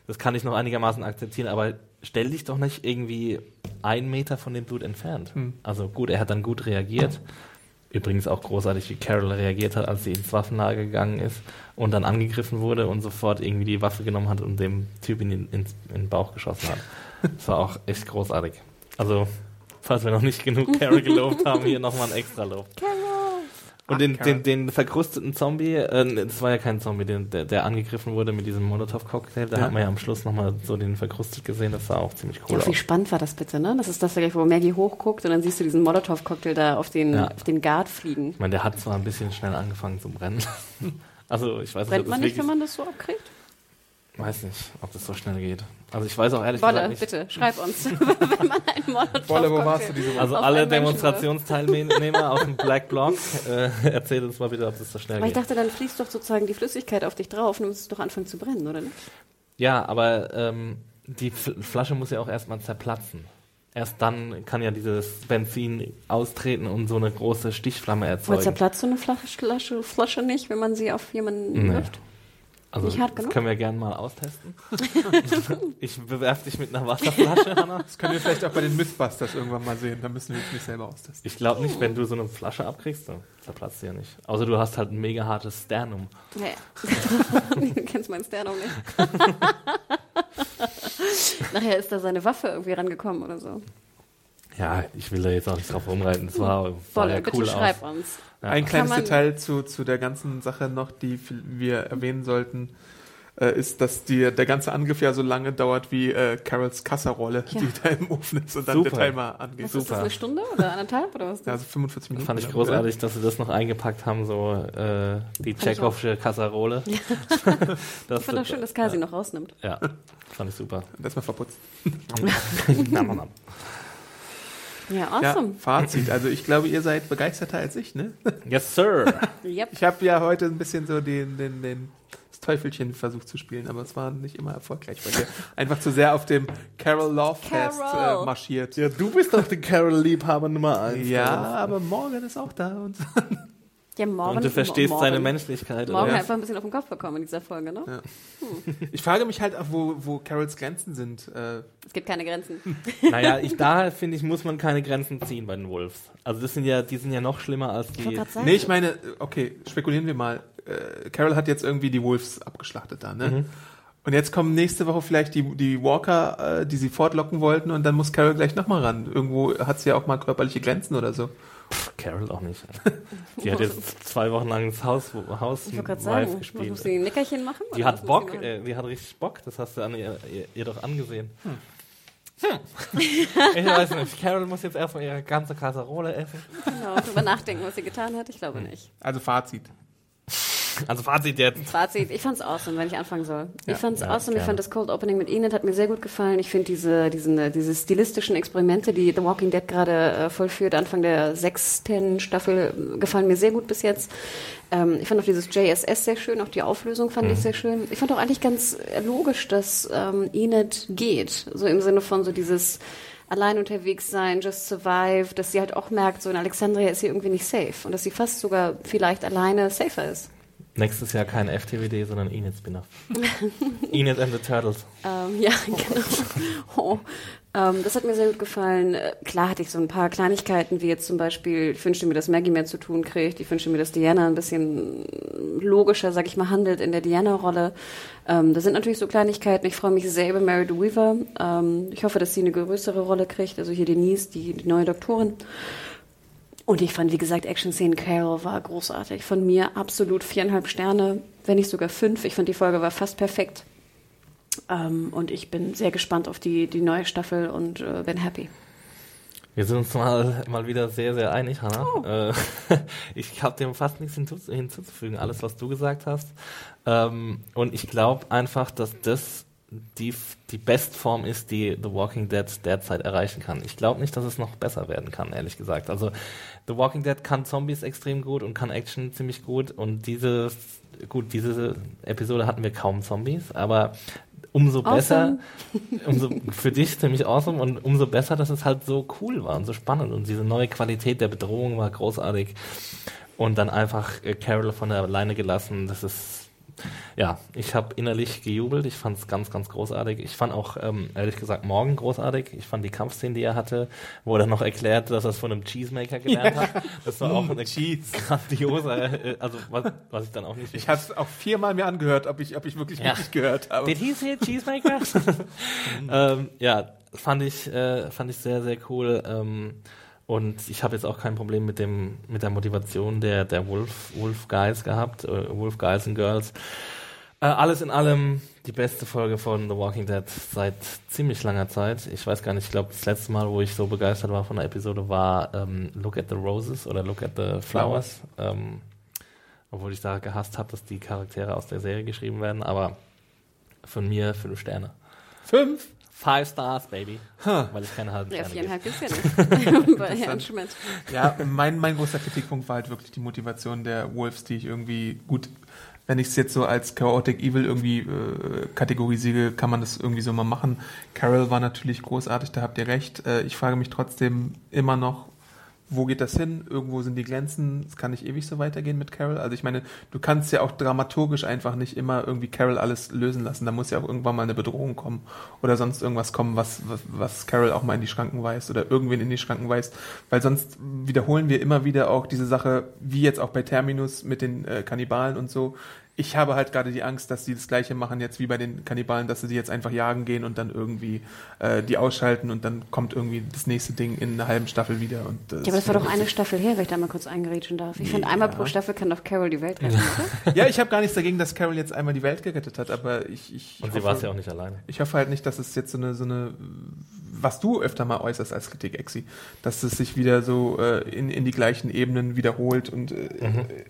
das kann ich noch einigermaßen akzeptieren, aber stell dich doch nicht irgendwie einen Meter von dem Blut entfernt. Hm. Also gut, er hat dann gut reagiert. Übrigens auch großartig, wie Carol reagiert hat, als sie ins Waffenlager gegangen ist und dann angegriffen wurde und sofort irgendwie die Waffe genommen hat und dem Typ in den, in den Bauch geschossen hat. Das war auch echt großartig. Also, falls wir noch nicht genug Carol gelobt haben, hier nochmal ein extra Lob. Und den, den, den verkrusteten Zombie, äh, das war ja kein Zombie, den, der, der angegriffen wurde mit diesem Molotow-Cocktail, da Ja. hat man ja am Schluss nochmal so den verkrustet gesehen, das sah auch ziemlich cool Ja, wie aus. spannend war das bitte, ne? Das ist das, wo Maggie hochguckt und dann siehst du diesen Molotow-Cocktail da auf den, Ja. auf den Guard fliegen. Ich meine, der hat zwar ein bisschen schnell angefangen zu brennen. Also ich weiß nicht, Brennt ob man nicht, wenn man das so abkriegt? Weiß nicht, ob das so schnell geht. Also ich weiß auch ehrlich Wolle, gesagt nicht. bitte, schreib uns, wenn man einen Molotow-Cocktail... Wolle, wo warst du diese Woche? Also auf alle Demonstrationsteilnehmer aus dem Black Block, äh, erzählt uns mal bitte, ob das so schnell Aber ich geht. dachte, dann fließt doch sozusagen die Flüssigkeit auf dich drauf und dann muss es doch anfangen zu brennen, oder nicht? Ja, aber ähm, die F Flasche muss ja auch erstmal zerplatzen. Erst dann kann ja dieses Benzin austreten und so eine große Stichflamme Aber erzeugen. zerplatzt so eine Flasche, Flasche, Flasche nicht, wenn man sie auf jemanden Nee. wirft? Also, Nicht hart das genug? können wir gerne mal austesten. ich bewerf dich mit einer Wasserflasche, Hanna. Das können wir vielleicht auch bei den Mythbusters irgendwann mal sehen. Da müssen wir uns nicht selber austesten. Ich glaube nicht, wenn du so eine Flasche abkriegst, dann zerplatzt sie ja nicht. Außer du hast halt ein mega hartes Sternum. Nee. du kennst mein Sternum nicht. Nachher ist da seine Waffe irgendwie rangekommen oder so. Ja, ich will da jetzt auch nicht drauf rumreiten. Das war, Wolle, ja bitte cool schreib aus. uns. Ja. Ein kleines Detail zu, zu der ganzen Sache noch, die wir erwähnen sollten, äh, ist, dass die, der ganze Angriff ja so lange dauert wie äh, Carols Kasserrolle, Ja. die da im Ofen ist und dann Super. der Timer angeht. Was ist das, eine Stunde oder anderthalb oder was ist Ja, das? also 45 Minuten. Fand ich großartig, dass sie das noch eingepackt haben, so äh, die Tschechowische Kasserole. Ich fand auch schön, dass Karl sie noch rausnimmt. Ja, fand ich super. Ja, das mal verputzt. Nam, nam, nam. Ja, Ja, awesome. Fazit. Also ich glaube, ihr seid begeisterter als ich, ne? yes, sir. Yep. Ich habe ja heute ein bisschen so den, den, den das Teufelchen versucht zu spielen, aber es war nicht immer erfolgreich bei dir. Einfach zu sehr auf dem Carol Love Fest Carol. äh, marschiert. Ja, du bist doch der Carol-Liebhaber Nummer eins. Ja, aber Morgan ist auch da und Ja, morgen, Und du verstehst morgen, seine Menschlichkeit. Morgen oder? einfach ein bisschen auf den Kopf bekommen in dieser Folge, ne? Ja. ich frage mich halt auch, wo, wo Carols Grenzen sind. Äh, Es gibt keine Grenzen. Naja, ich, da finde ich, muss man keine Grenzen ziehen bei den Wolves. Also das sind ja, die sind ja noch schlimmer als Ich die. gerade sagen. nee, ich meine, okay, spekulieren wir mal. Äh, Carol hat jetzt irgendwie die Wolves abgeschlachtet da, ne? Mhm. Und jetzt kommen nächste Woche vielleicht die, die Walker, äh, die sie fortlocken wollten und dann muss Carol gleich nochmal ran. Irgendwo hat sie ja auch mal körperliche Grenzen oder so. Carol auch nicht. Die hat jetzt zwei Wochen lang das Haus, Haus Ich wollte gerade sagen, gespielt. muss sie ein Nickerchen machen? Die oder hat Bock, sie machen? äh, die hat richtig Bock, das hast du an ihr, ihr, ihr doch angesehen. Hm. ich weiß nicht, Carol muss jetzt erstmal ihre ganze Kasserole essen. Genau, drüber nachdenken, was sie getan hat. Ich glaube nicht. Also Fazit. Also Fazit jetzt. Fazit, ich fand's awesome, wenn ich anfangen soll. Ja, ich fand's ja, awesome, ich gerne. fand das Cold Opening mit Enid hat mir sehr gut gefallen. Ich finde diese, diesen, diese stilistischen Experimente, die The Walking Dead gerade äh, vollführt, Anfang der sechsten Staffel, äh, gefallen mir sehr gut bis jetzt. Ähm, ich fand auch dieses JSS sehr schön, auch die Auflösung fand ich sehr schön. Ich fand auch eigentlich ganz äh, logisch, dass ähm, Enid geht, so im Sinne von so dieses allein unterwegs sein, just survive, dass sie halt auch merkt, so in Alexandria ist sie irgendwie nicht safe und dass sie fast sogar vielleicht alleine safer ist. Nächstes Jahr kein FTWD, sondern Enid Spin-off. Enid and the Turtles. Ähm, ja, genau. Oh. Ähm, das hat mir sehr gut gefallen. Äh, Klar hatte ich so ein paar Kleinigkeiten, wie jetzt zum Beispiel, ich wünschte mir, dass Maggie mehr zu tun kriegt. Ich wünschte mir, dass Diana ein bisschen logischer, sag ich mal, handelt in der Diana-Rolle. Ähm, das sind natürlich so Kleinigkeiten. Ich freue mich sehr über Meredith Weaver. Ähm, ich hoffe, dass sie eine größere Rolle kriegt. Also hier Denise, die, die neue Doktorin. Und ich fand, wie gesagt, Action-Szenen Carol war großartig. Von mir absolut viereinhalb Sterne, wenn nicht sogar fünf. Ich fand, die Folge war fast perfekt. Ähm, und ich bin sehr gespannt auf die, die neue Staffel und äh, bin happy. Wir sind uns mal, mal wieder sehr, sehr einig, Hannah. Oh. Äh, ich habe dem fast nichts hinzu, hinzuzufügen, alles, was du gesagt hast. Ähm, und ich glaube einfach, dass das die, die Bestform ist, die The Walking Dead derzeit erreichen kann. Ich glaube nicht, dass es noch besser werden kann, ehrlich gesagt. Also The Walking Dead kann Zombies extrem gut und kann Action ziemlich gut. Und diese, gut, diese Episode hatten wir kaum Zombies, aber umso besser, umso für dich ziemlich awesome und umso besser, dass es halt so cool war und so spannend und diese neue Qualität der Bedrohung war großartig und dann einfach äh, Carol von der Leine gelassen, das ist ja, ich habe innerlich gejubelt. Ich fand es ganz, ganz großartig. Ich fand auch, ähm, ehrlich gesagt, Morgen großartig. Ich fand die Kampfszene, die er hatte, wo er dann noch erklärt, dass er es von einem Cheesemaker gelernt hat. Das war auch eine grandiose, äh, also was, was ich dann auch nicht Ich habe es auch viermal mir angehört, ob ich, ob ich wirklich Ja. richtig gehört habe. Did he say Cheesemaker? ähm, ja, fand ich, äh, fand ich sehr, sehr cool. Ähm, und ich habe jetzt auch kein Problem mit dem, mit der Motivation der, der Wolf, Wolf Guys gehabt, äh, Wolf Guys and Girls. Äh, alles in allem die beste Folge von The Walking Dead seit ziemlich langer Zeit. Ich weiß gar nicht, ich glaube, das letzte Mal, wo ich so begeistert war von der Episode, war ähm, Look at the Roses oder Look at the Flowers. Ähm, obwohl ich da gehasst habe, dass die Charaktere aus der Serie geschrieben werden, aber von mir fünf Sterne. Fünf? Five Stars, Baby. Weil ich keine halben Ja, viereinhalb gibt's ja nicht bei Herrn Schmidt. Ja, mein, mein großer Kritikpunkt war halt wirklich die Motivation der Wolves, die ich irgendwie gut, wenn ich es jetzt so als Chaotic Evil irgendwie äh, kategorisiere, kann man das irgendwie so mal machen. Carol war natürlich großartig, da habt ihr recht. Äh, ich frage mich trotzdem immer noch, wo geht das hin? Irgendwo sind die Grenzen. Es kann nicht ewig so weitergehen mit Carol. Also ich meine, du kannst ja auch dramaturgisch einfach nicht immer irgendwie Carol alles lösen lassen. Da muss ja auch irgendwann mal eine Bedrohung kommen oder sonst irgendwas kommen, was, was, was Carol auch mal in die Schranken weist oder irgendwen in die Schranken weist. Weil sonst wiederholen wir immer wieder auch diese Sache, wie jetzt auch bei Terminus mit den äh, Kannibalen und so. Ich habe halt gerade die Angst, dass sie das gleiche machen jetzt wie bei den Kannibalen, dass sie die jetzt einfach jagen gehen und dann irgendwie äh, die ausschalten und dann kommt irgendwie das nächste Ding in einer halben Staffel wieder. Und, äh, Ja, aber das war doch eine Staffel her, wenn ich da mal kurz eingerätschen darf. Ich finde, einmal pro Staffel kann doch Carol die Welt retten, oder? Ja, ich habe gar nichts dagegen, dass Carol jetzt einmal die Welt gerettet hat, aber ich, ich Und sie war es ja auch nicht alleine. Ich hoffe halt nicht, dass es jetzt so eine, so eine, was du öfter mal äußerst als Kritik, Exi, dass es sich wieder so äh, in, in die gleichen Ebenen wiederholt und äh,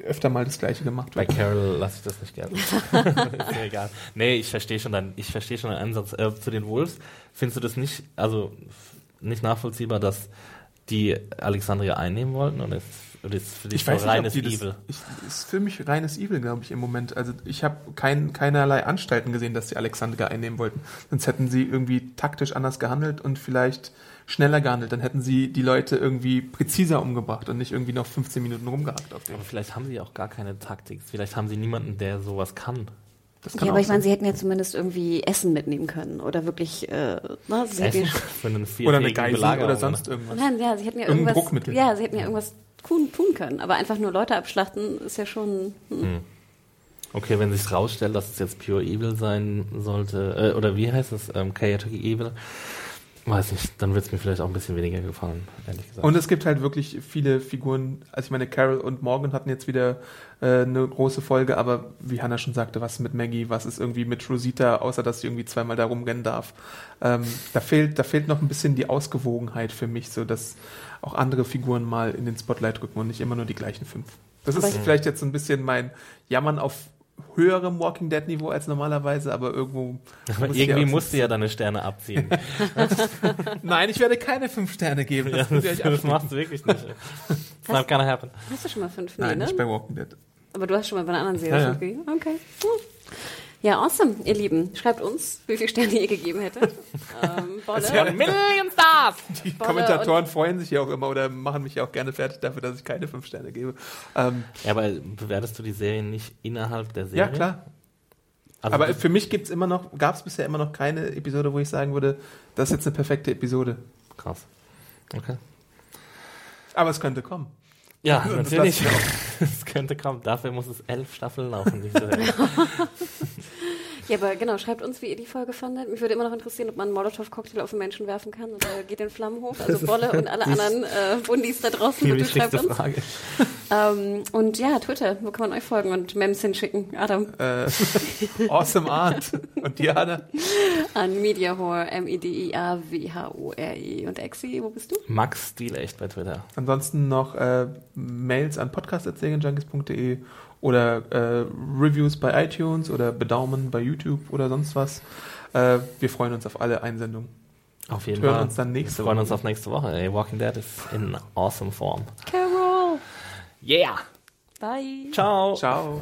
öfter mal das Gleiche gemacht Bei wird. Carol lasse ich das nicht gerne. ist mir egal. Nee, ich verstehe schon deinen, ich verstehe schon deinen Ansatz. Äh, zu den Wolves, findest du das nicht, also nicht nachvollziehbar, dass die Alexandria einnehmen wollten oder ist, oder ist für dich Ich weiß nicht, ob reines das, Evil? ich, ist für mich reines Evil, glaube ich, im Moment. Also ich habe kein, keinerlei Anstalten gesehen, dass die Alexandria einnehmen wollten. Sonst hätten sie irgendwie taktisch anders gehandelt und vielleicht schneller gehandelt. Dann hätten sie die Leute irgendwie präziser umgebracht und nicht irgendwie noch 15 Minuten rumgehackt auf den. Aber vielleicht haben sie auch gar keine Taktik. Vielleicht haben sie niemanden, der sowas kann. Ja, aber ich meine, sie hätten ja zumindest irgendwie Essen mitnehmen können oder wirklich, äh, na, sie hätten Essen ja, für einen Oder eine Geisel oder sonst irgendwas. nein, ja, sie hätten ja Irgendein irgendwas, Druckmittel. ja, sie hätten ja irgendwas tun, tun können, aber einfach nur Leute abschlachten ist ja schon, hm. Okay, wenn sich's rausstellt, dass es jetzt Pure Evil sein sollte, äh, oder wie heißt es, ähm, Chaotic Evil, weiß nicht, dann wird's mir vielleicht auch ein bisschen weniger gefallen, ehrlich gesagt. Und es gibt halt wirklich viele Figuren. Also ich meine, Carol und Morgan hatten jetzt wieder äh, eine große Folge, aber wie Hannah schon sagte, was mit Maggie, was ist irgendwie mit Rosita, außer dass sie irgendwie zweimal da rumrennen darf. Ähm, da fehlt, da fehlt noch ein bisschen die Ausgewogenheit für mich, so dass auch andere Figuren mal in den Spotlight rücken und nicht immer nur die gleichen fünf. Das ist vielleicht jetzt so ein bisschen mein Jammern auf höherem Walking Dead Niveau als normalerweise, aber irgendwo Aber muss irgendwie musst du ja deine Sterne abziehen. Nein, ich werde keine fünf Sterne geben. ja, Das das, muss ich euch das abschließen. machst du wirklich nicht. It's not gonna happen. Hast du schon mal fünf? Nee, Nein, ne? nicht bei Walking Dead. Aber du hast schon mal bei einer anderen Serie Ja, ja. fünf gegeben? Okay. Hm. Ja, awesome, ihr Lieben. Schreibt uns, wie viele Sterne ihr gegeben hättet. ähm. One million stars! Die Bolle Kommentatoren freuen sich ja auch immer oder machen mich ja auch gerne fertig dafür, dass ich keine fünf Sterne gebe. Ähm, Ja, aber bewertest du die Serien nicht innerhalb der Serie? ja, klar. Also Aber für mich gibt's immer noch, gab es bisher immer noch keine Episode, wo ich sagen würde, das ist jetzt eine perfekte Episode. krass. Okay. Aber es könnte kommen. Ja, Das natürlich. Es könnte kommen. Dafür muss es elf Staffeln laufen, diese Serie. Ja, aber genau, schreibt uns, wie ihr die Folge fandet. Mich würde immer noch interessieren, ob man einen Molotow-Cocktail auf einen Menschen werfen kann und er geht in Flammen hoch. Also Bolle und alle anderen äh, Bundis da draußen, bitte schreibt uns. Frage. Ähm, und ja, Twitter, wo kann man euch folgen und Mems hinschicken? Adam, Äh, awesome Art. Und Diana? an Mediahore, M-I-D-I-A-W-H-O-R-E und Exi, wo bist du? Max Stil echt bei Twitter. Ansonsten noch äh, Mails an podcast.serienjunkies.de oder äh, Reviews bei iTunes oder Bedaumen bei YouTube oder sonst was. Äh, wir freuen uns auf alle Einsendungen. Auf jeden Wir hören Fall. uns dann nächste Wir freuen Woche. uns auf nächste Woche. Ey, Walking Dead ist in awesome Form. Carol! Yeah! Bye! Ciao! Ciao.